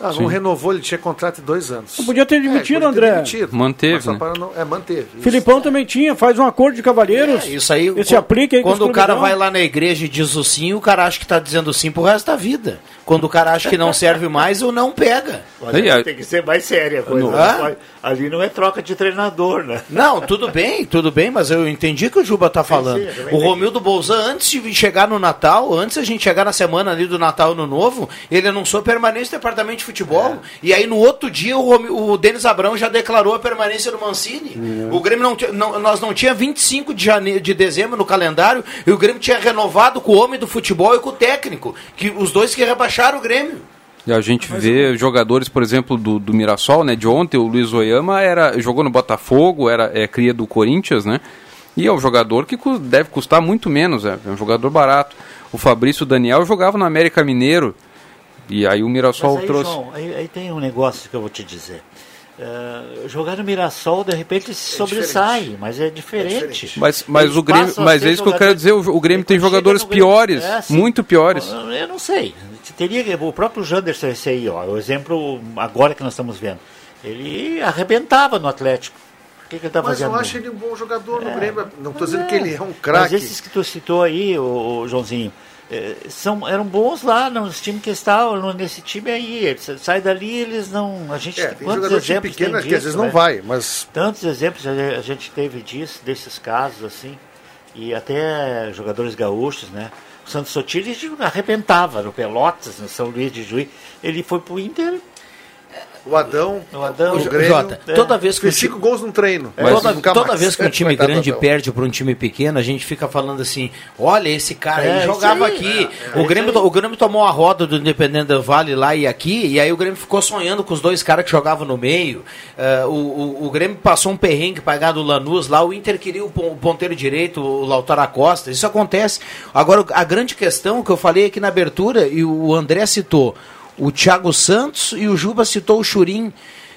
Ah, não renovou, ele tinha contrato de dois anos. Não podia ter demitido, podia ter André. demitido, Manteve, né? para não- É, manteve. Filipão também tinha, faz um acordo de cavalheiros. É, isso aí, E se aplica aí quando o cara vai lá na igreja e diz o sim, o cara acha que está dizendo sim pro resto da vida. Quando o cara acha que não serve mais, o não pega. Olha, tem que ser mais séria a coisa. Não. não Hã? pode- ali não é troca de treinador, né? Não, tudo bem, tudo bem, mas eu entendi o que o Juba tá falando. sim, também o. Romildo Bolzan, antes de chegar no Natal, antes a gente chegar na semana ali do Natal no Novo, ele anunciou permanência no departamento de futebol. E aí no outro dia o, Romi- o Denis Abrão já declarou a permanência do Mancini. O Grêmio não, tinha- não- nós não tinha 25 de, janeiro, de dezembro no calendário e o Grêmio tinha renovado com o homem do futebol e com o técnico, que os dois que rebaixaram o Grêmio. E a gente vê jogadores, por exemplo, do, do Mirassol, né? De ontem, o Luiz Oyama era, jogou no Botafogo, era é, cria do Corinthians, né? E é um jogador que cu- deve custar muito menos, é, é um jogador barato. O Fabrício Daniel jogava no América Mineiro. E aí o Mirassol Mas aí, trouxe. João, aí, aí tem um negócio que eu vou te dizer. É, jogar no Mirassol, de repente, se sobressai, mas é diferente. Mas, mas Eles o Grêmio, mas é isso que eu quero dizer, o, o Grêmio tem jogadores Grêmio- piores, É, sim. muito piores. Eu, eu não sei. Teria que- o próprio Janderson esse aí, ó, o exemplo agora que nós estamos vendo. Ele arrebentava no Atlético. O que, que ele está Mas fazendo? eu acho ele um bom jogador no Grêmio. Não estou dizendo É, que ele é um Mas craque. esses que tu citou aí, o, Joãozinho, eh, são, eram bons lá nos times que estavam, nesse time aí. Eles, sai dali, eles não. A gente É, tem quantos exemplos pequeno tem que disso, às vezes não né? vai, mas Tantos exemplos a a gente teve disso, desses casos, assim, e até jogadores gaúchos, né? O Santos Sotiri arrebentava no Pelotas, no São Luís de Juiz. Ele foi pro Inter. O Adão, O Adão, o o Grêmio, Jota, toda vez que fez o time- cinco gols num treino. Toda, toda vez que um [LAUGHS] time grande perde para um time pequeno, a gente fica falando assim: olha, esse cara É, aí isso jogava aí. aqui. É, é o, Grêmio, isso aí. o Grêmio tomou a roda do Independente do Vale lá e aqui, e aí o Grêmio ficou sonhando com os dois caras que jogavam no meio. Eh, o, o, o Grêmio passou um perrengue pagar do Lanús lá, o Inter queria o pon- o ponteiro direito, o Lautaro Costa. Isso acontece. Agora, a grande questão que eu falei aqui na abertura, e o André citou, o Thiago Santos e o Juba citou o Churim.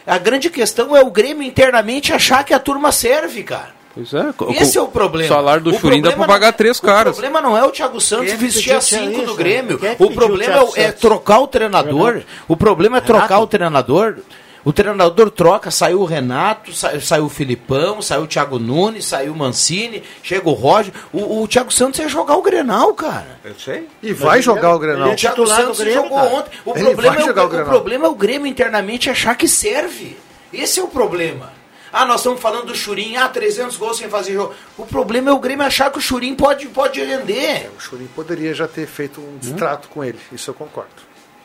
A grande questão é o Grêmio internamente achar que a turma serve, cara. Pois é. Esse é o problema. O salário do O Churim dá pra pagar não- três O caras. problema não é o Thiago Santos Quem é que vestir a cinco isso, do? Grêmio. É que O problema o é, é trocar o treinador. O problema é trocar o treinador. O treinador troca, saiu o Renato, sa- saiu o Filipão, saiu o Thiago Nunes, saiu o Mancini, chega o Roger. O, o Thiago Santos ia jogar o Grenal, cara. Eu sei. E vai jogar o Grenal. O Thiago titular do Santos Grêmio, jogou cara. ontem. O Ele problema, é o, problema é o Grêmio internamente achar que serve. Esse é o problema. Ah, nós estamos falando do Churim, ah, 300 gols sem fazer jogo. O problema é o Grêmio achar que o Churim pode, pode render. O Churim poderia já ter feito um distrato com ele, isso eu concordo.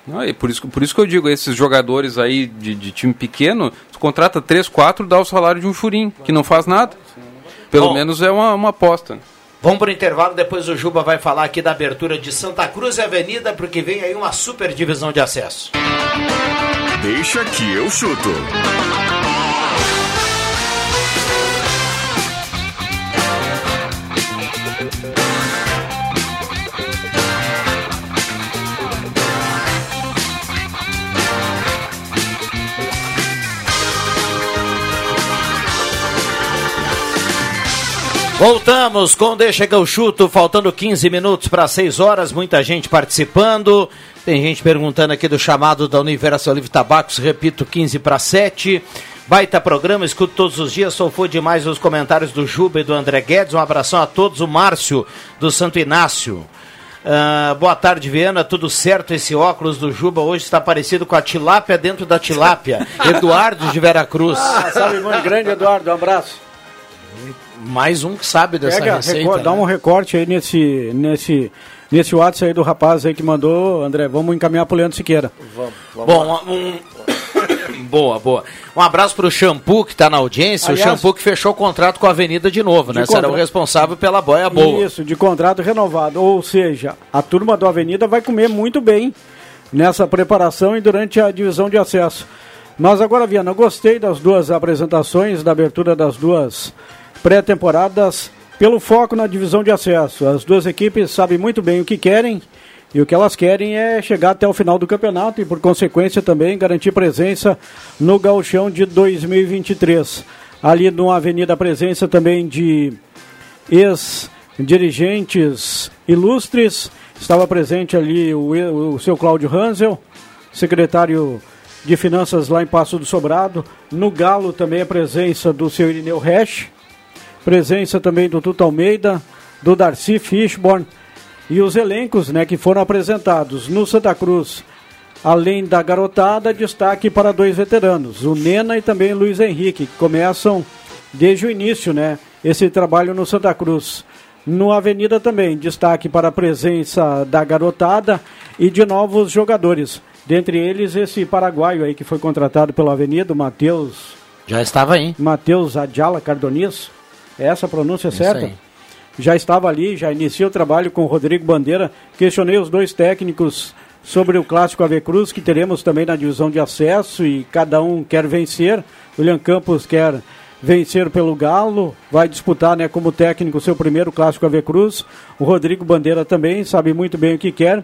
Não, e por, isso, por isso que eu digo, esses jogadores aí de, de time pequeno, tu contrata 3, 4, dá o salário de um Churim, que não faz nada. Pelo Bom. menos é uma, uma aposta. Vamos para o intervalo, depois o Juba vai falar aqui da abertura de Santa Cruz e Avenida, porque vem aí uma super divisão de acesso. Deixa que eu chuto. Voltamos com Deixa que eu chuto, faltando 15 minutos para 6 horas, muita gente participando. Tem gente perguntando aqui do chamado da Universal Livre Tabacos, repito, 15 para 7. Baita programa, escuto todos os dias, só foi demais os comentários do Juba e do André Guedes. Um abração a todos, o Márcio do Santo Inácio. Ah, boa tarde, Viana. Tudo certo? Esse óculos do Juba hoje está parecido com a tilápia dentro da tilápia. [LAUGHS] Eduardo de Veracruz. Ah, sabe muito grande, Eduardo. Um abraço. Mais um que sabe dessa Pega, receita. recor- né? dá um recorte aí nesse, nesse, nesse WhatsApp aí do rapaz aí que mandou, André. Vamos encaminhar pro Leandro Siqueira. Vamos, Bom, um... [COUGHS] boa, boa. Um abraço pro Shampoo que tá na audiência. Aliás- o Shampoo que fechou o contrato com a Avenida de novo, De né? Será o contra- responsável pela boia boa. Isso, de contrato renovado. Ou seja, a turma do Avenida vai comer muito bem nessa preparação e durante a divisão de acesso. Mas agora, Viana, gostei das duas apresentações, da abertura das duas pré-temporadas, pelo foco na divisão de acesso. As duas equipes sabem muito bem o que querem e o que elas querem é chegar até o final do campeonato e, por consequência, também garantir presença no Gauchão de 2023. Ali no Avenida Presença também de ex-dirigentes ilustres. Estava presente ali o, o seu Cláudio Hansel, secretário de Finanças lá em Passo do Sobrado. No Galo também a presença do seu Irineu Resch. Presença também do Tuto Almeida, do Darcy Fishborn e os elencos né, que foram apresentados no Santa Cruz. Além da garotada, destaque para dois veteranos, o Nena e também Luiz Henrique, que começam desde o início né, esse trabalho no Santa Cruz. No Avenida também, destaque para a presença da garotada e de novos jogadores. Dentre eles, esse paraguaio aí que foi contratado pela Avenida, o Matheus. Já estava aí. Matheus Adjala Cardonis. É essa a pronúncia Isso certa? aí. Já estava ali, já iniciou o trabalho com o Rodrigo Bandeira. Questionei os dois técnicos sobre o clássico Ave Cruz, que teremos também na divisão de acesso e cada um quer vencer. O William Campos quer vencer pelo Galo, vai disputar né, como técnico o seu primeiro clássico Ave Cruz. O Rodrigo Bandeira também sabe muito bem o que quer.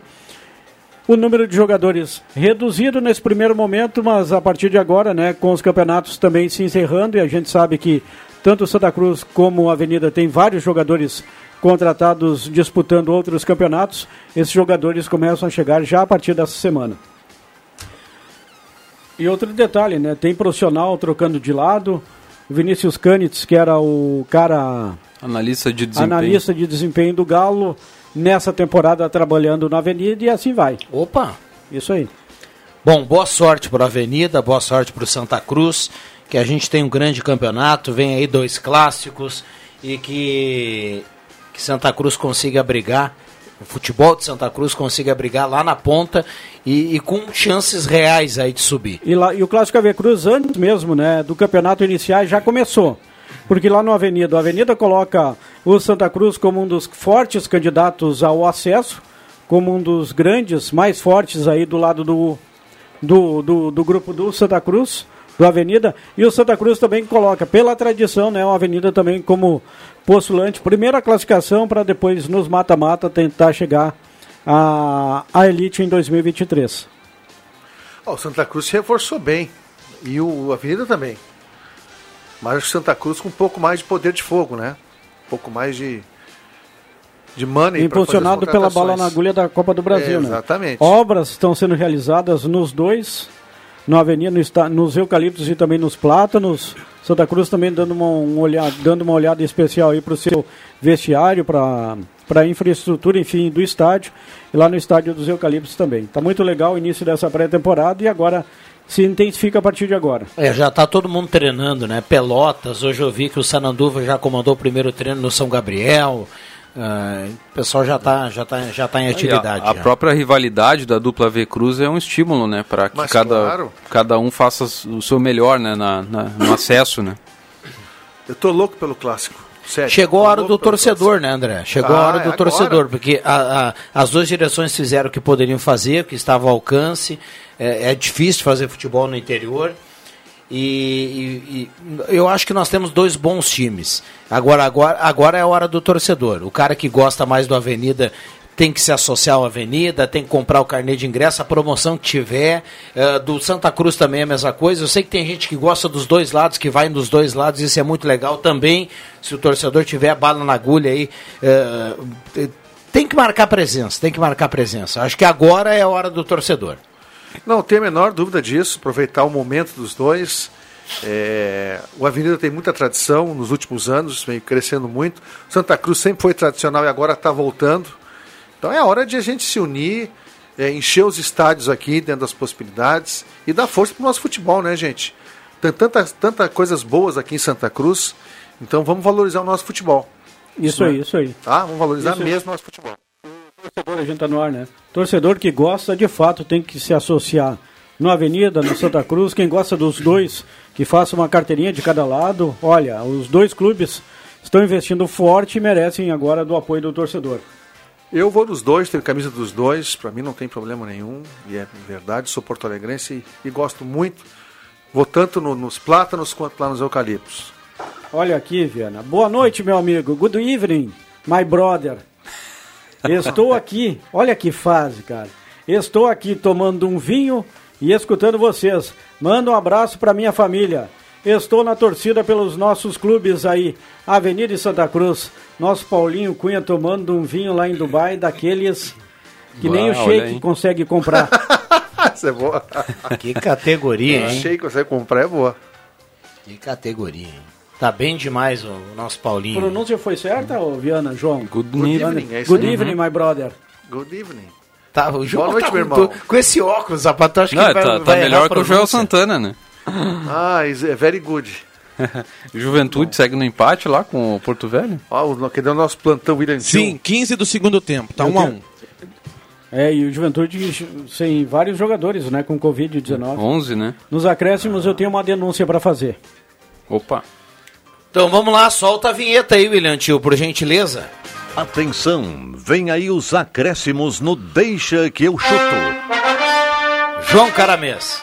O número de jogadores reduzido nesse primeiro momento, mas a partir de agora, né, com os campeonatos também se encerrando, e a gente sabe que tanto o Santa Cruz como a Avenida tem vários jogadores contratados disputando outros campeonatos. Esses jogadores começam a chegar já a partir dessa semana. E outro detalhe, né? Tem profissional trocando de lado. O Vinícius Canitz, que era o cara Analista de desempenho. analista de desempenho do Galo, nessa temporada trabalhando na Avenida e assim vai. Opa! Isso aí. Bom, boa sorte para a Avenida, boa sorte para o Santa Cruz, que a gente tem um grande campeonato, vem aí dois clássicos e que, que Santa Cruz consiga brigar, o futebol de Santa Cruz consiga brigar lá na ponta e, e com chances reais aí de subir. E, lá, e o Clássico Ave Cruz, antes mesmo né, do campeonato iniciar, já começou. Porque lá no Avenida, a Avenida coloca o Santa Cruz como um dos fortes candidatos ao acesso, como um dos grandes, mais fortes aí do lado do, do, do, do grupo do Santa Cruz, do Avenida. E o Santa Cruz também coloca, pela tradição, né, o Avenida também como postulante, primeira classificação para depois nos mata-mata tentar chegar à, à elite em 2023. Ó, o Santa Cruz se reforçou bem. E o Avenida também. Mas o Santa Cruz com um pouco mais de poder de fogo, né? Um pouco mais de. De money Impulsionado pela bala na agulha da Copa do Brasil, É, né? exatamente. Obras estão sendo realizadas nos dois, no Avenida, no nos eucaliptos e também nos plátanos. Santa Cruz também dando uma, um olhada, dando uma olhada especial aí para o seu vestiário, para a infraestrutura, enfim, do estádio. E lá no estádio dos eucaliptos também. Tá muito legal o início dessa pré-temporada e agora se intensifica a partir de agora. É, já tá todo mundo treinando, né? Pelotas, hoje eu vi que o Sananduva já comandou o primeiro treino no São Gabriel. Ah, o pessoal já tá, já tá, já tá em atividade. A, a já. própria rivalidade da dupla V Cruz é um estímulo, né? Para que Mas cada, claro. cada um faça o seu melhor né, na, na- no acesso, né? Eu tô louco pelo clássico. Sério. Chegou a hora do torcedor, né, André? Chegou Ah, a hora é do agora. torcedor, porque a- a- as duas direções fizeram o que poderiam fazer, o que estava ao alcance. É, é difícil fazer futebol no interior. E, e- e eu acho que nós temos dois bons times. Agora, agora, agora é a hora do torcedor. O cara que gosta mais do Avenida tem que se associar à Avenida, tem que comprar o carnê de ingresso, a promoção que tiver. Eh, do Santa Cruz também é a mesma coisa. Eu sei que tem gente que gosta dos dois lados, que vai nos dois lados, isso é muito legal também. Se o torcedor tiver bala na agulha aí, eh, tem que marcar presença, tem que marcar presença. Acho que agora é a hora do torcedor. Não tenho a menor dúvida disso, aproveitar o momento dos dois. É, o Avenida tem muita tradição nos últimos anos, vem crescendo muito. Santa Cruz sempre foi tradicional e agora está voltando. Então é hora de a gente se unir, é, encher os estádios aqui dentro das possibilidades e dar força para o nosso futebol, né, gente? Tem tantas tanta coisas boas aqui em Santa Cruz, então vamos valorizar o nosso futebol. Isso Né? aí, isso aí. Tá? Vamos valorizar Isso mesmo o nosso futebol. Torcedor, a gente tá no ar, né? Torcedor que gosta, de fato, tem que se associar no Avenida, no Santa Cruz. Quem gosta dos dois, que faça uma carteirinha de cada lado. Olha, os dois clubes estão investindo forte e merecem agora do apoio do torcedor. Eu vou dos dois, tenho camisa dos dois, para mim não tem problema nenhum, e é verdade, sou porto-alegrense e, e gosto muito Vou tanto no- nos plátanos quanto lá nos eucaliptos. Olha aqui, Viana. Boa noite, meu amigo. Good evening, my brother. Estou aqui. Olha que fase, cara. Estou aqui tomando um vinho e escutando vocês. Manda um abraço para minha família. Estou na torcida pelos nossos clubes aí. Avenida de Santa Cruz. Nosso Paulinho Cunha tomando um vinho lá em Dubai, daqueles que nem o Sheik consegue comprar. [LAUGHS] Essa é boa. Que categoria, hein? Achei que você comprar é boa. Que categoria, hein? Tá bem demais o, nosso Paulinho. Pronúncia foi certa, ô Viana, João? Good evening, é isso Good evening, my brother. Good evening. Tá, o João Boa noite, tá meu com, irmão. com esse óculos, rapaz, tu acha que vai, tá, tá vai errar melhor a que o Joel? Santana, né? [LAUGHS] Ah, is é very good. [LAUGHS] Juventude segue no empate lá com o Porto Velho. Ó, o, que deu o nosso plantão William Sim, 15 do segundo tempo, tá 1 a 1 É, e o Juventude sem vários jogadores, né, com Covid-19. 11, né? Nos acréscimos eu tenho uma denúncia para fazer. Opa. Então vamos lá, solta a vinheta aí, William Tio, por gentileza. Atenção, vem aí os acréscimos no Deixa que eu chuto. João Caramês.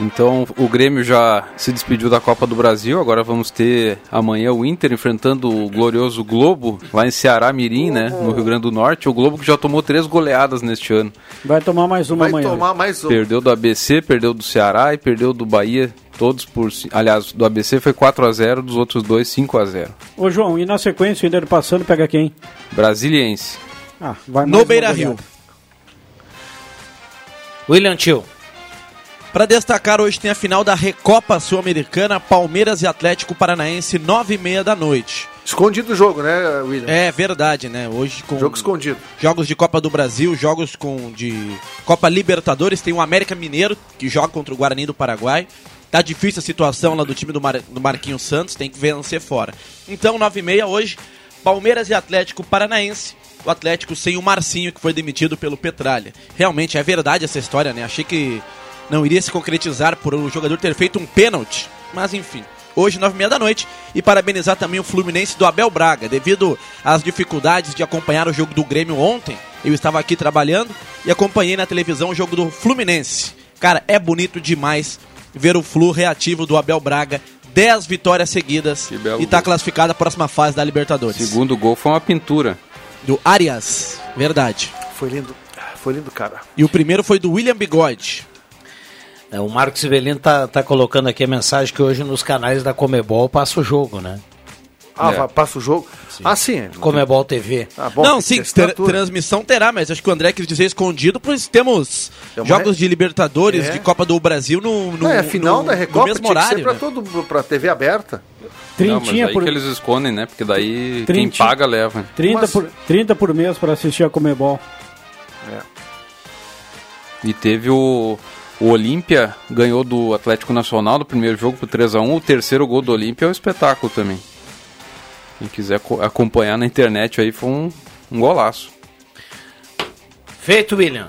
Então o Grêmio já se despediu da Copa do Brasil. Agora vamos ter amanhã o Inter enfrentando o glorioso Globo lá em Ceará Mirim, né? No Rio Grande do Norte. O Globo que já tomou três goleadas neste ano. Vai tomar mais uma amanhã. mais um. Perdeu do ABC, perdeu do Ceará e perdeu do Bahia. Todos por. Aliás, do ABC foi 4 a 0 dos outros dois 5 a 0 Ô João, e na sequência o Inter passando pega quem? Brasiliense. Ah, vai No uma Beira. Rio. William Tio. Para destacar, hoje tem a final da Recopa Sul-Americana, Palmeiras e Atlético Paranaense, 9 e meia da noite. Escondido o jogo, né, William? É verdade, né? Hoje com Jogo escondido. jogos de Copa do Brasil, jogos com de Copa Libertadores, tem o América Mineiro que joga contra o Guarani do Paraguai. Tá difícil a situação lá do time do, Mar... do Marquinhos Santos, tem que vencer fora. Então, 9 e meia hoje, Palmeiras e Atlético Paranaense. O Atlético sem o Marcinho, que foi demitido pelo Petralha. Realmente é verdade essa história, né? Achei que não iria se concretizar por o jogador ter feito um pênalti. Mas enfim, hoje, nove e meia da noite. E parabenizar também o Fluminense do Abel Braga. Devido às dificuldades de acompanhar o jogo do Grêmio ontem, eu estava aqui trabalhando e acompanhei na televisão o jogo do Fluminense. Cara, é bonito demais ver o Flu reativo do Abel Braga. 10 vitórias seguidas e tá gol. classificado à próxima fase da Libertadores. Segundo gol foi uma pintura. Do Arias, verdade. Foi lindo. Foi lindo, cara. E o primeiro foi do William Bigode. É, o Marcos Sivelino tá, tá colocando aqui a mensagem que hoje nos canais da Comebol passa o jogo, né? Ah, É. passa o jogo. Ah, sim. Comebol TV. Ah, bom, não, sim, ter transmissão terá, mas acho que o André quis dizer escondido, pois temos Tem uma jogos de Libertadores, É. de Copa do Brasil no, no, Não, é final no- da no Recopa mesmo tinha que horário. ser pra, né? todo, pra TV aberta. Não, mas Trintinha aí por, que eles escondem, né? Porque daí quem Trintinha. paga leva. 30, Mas- por, 30 por mês para assistir a Comebol. E teve o, o Olímpia, ganhou do Atlético Nacional no primeiro jogo por 3x1. O terceiro gol do Olímpia é um espetáculo também. Quem quiser co- acompanhar na internet aí foi um, um golaço. Feito, William.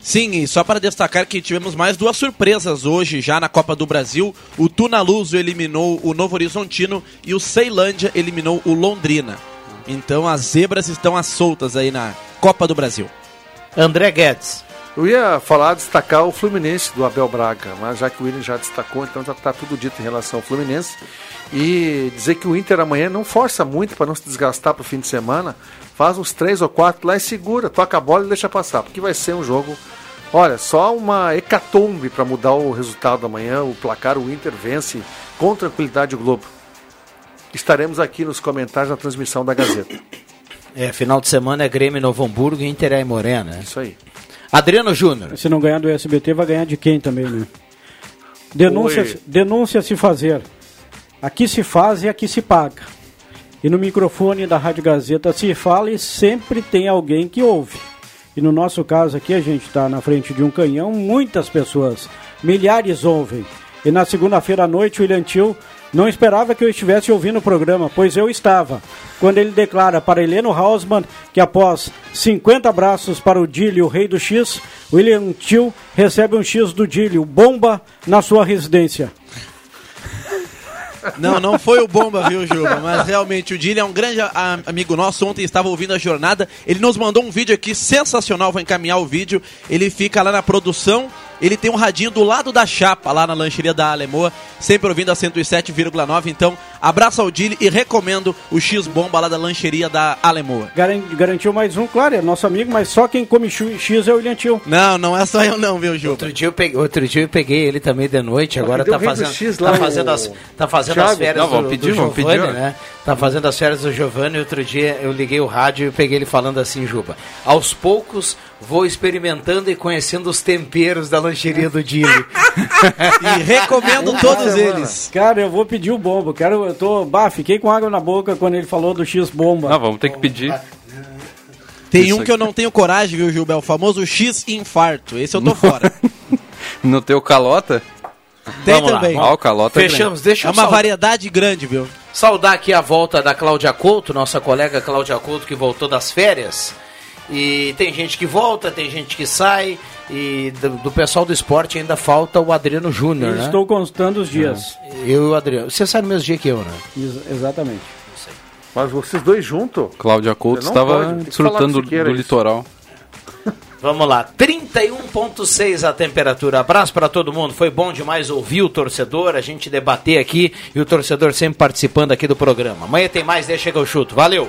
Sim, e só para destacar que tivemos mais duas surpresas hoje já na Copa do Brasil. O Tunaluso eliminou o Novo Horizontino e o Ceilândia eliminou o Londrina. Então as zebras estão às soltas aí na Copa do Brasil. André Guedes. Eu ia falar, destacar o Fluminense do Abel Braga, mas já que o William já destacou, então já está tudo dito em relação ao Fluminense. E dizer que o Inter amanhã não força muito para não se desgastar para o fim de semana, faz uns três ou quatro lá e segura, toca a bola e deixa passar, porque vai ser um jogo, olha, só uma hecatombe para mudar o resultado amanhã, o placar, o Inter vence com tranquilidade o Globo. Estaremos aqui nos comentários na transmissão da Gazeta. É, final de semana é Grêmio Novo Hamburgo e Inter é Morena. Isso aí. Adriano Júnior. Se não ganhar do SBT, vai ganhar de quem também, né? Denúncia, Oi. denúncia se fazer. Aqui se faz e aqui se paga. E no microfone da Rádio Gazeta se fala e sempre tem alguém que ouve. E no nosso caso aqui, a gente está na frente de um canhão, muitas pessoas, milhares ouvem. E na segunda-feira à noite, o William Tio não esperava que eu estivesse ouvindo o programa, pois eu estava. Quando ele declara para Heleno Hausmann que após 50 abraços para o Dílio, o rei do X, William Tio recebe um X do Dílio, bomba na sua residência. Não, não foi o Bomba, viu, Juba? Mas realmente o Dili é um grande amigo nosso. Ontem estava ouvindo a jornada. Ele nos mandou um vídeo aqui sensacional. Vou encaminhar o vídeo. Ele fica lá na produção ele tem um radinho do lado da chapa lá na lancheria da Alemoa, sempre ouvindo a 107,9. Então, abraço ao Dili e recomendo o X-Bomba lá da lancheria da Alemoa. Garan- Garantiu mais um, claro, é nosso amigo, mas só quem come X é o William Tio. Não, não é só eu não, viu, Ju? Outro dia, eu peguei, outro dia eu peguei ele também de noite, agora deu tá fazendo, X tá lá, fazendo, o as, tá fazendo as Thiago. férias Não, vamos do, pedir, do vamos Giovanni, pedir, né? Tá fazendo as férias do Giovanni e outro dia eu liguei o rádio e peguei ele falando assim, Juba. Aos poucos vou experimentando e conhecendo os temperos da lancheria do Dili. [LAUGHS] E recomendo todos eles. Cara, eu vou pedir o bomba. Quero, eu tô, bah, fiquei com água na boca quando ele falou do X bomba. Não, vamos ter que pedir. Tem Isso um que eu não tenho coragem, viu, Gilberto? O famoso X-infarto. Esse eu tô fora. [LAUGHS] No teu calota? Tem Vamos lá, também. Ah, o calota é Fechamos, grande. deixa É eu uma sal- variedade grande, viu? Saudar aqui a volta da Cláudia Couto, nossa colega Cláudia Couto, que voltou das férias. E tem gente que volta, tem gente que sai. E do, do pessoal do esporte ainda falta o Adriano Júnior, Eu né? Estou contando os dias. Eu e o Adriano. Você sai no mesmo dia que eu, né? Ex- exatamente. Mas vocês dois juntos? Cláudia Couto estava desfrutando do, do isso. litoral. [LAUGHS] Vamos lá, 31.6 a temperatura. Abraço para todo mundo. Foi bom demais ouvir o torcedor, a gente debater aqui e o torcedor sempre participando aqui do programa. Amanhã tem mais, deixa que eu chuto. Valeu.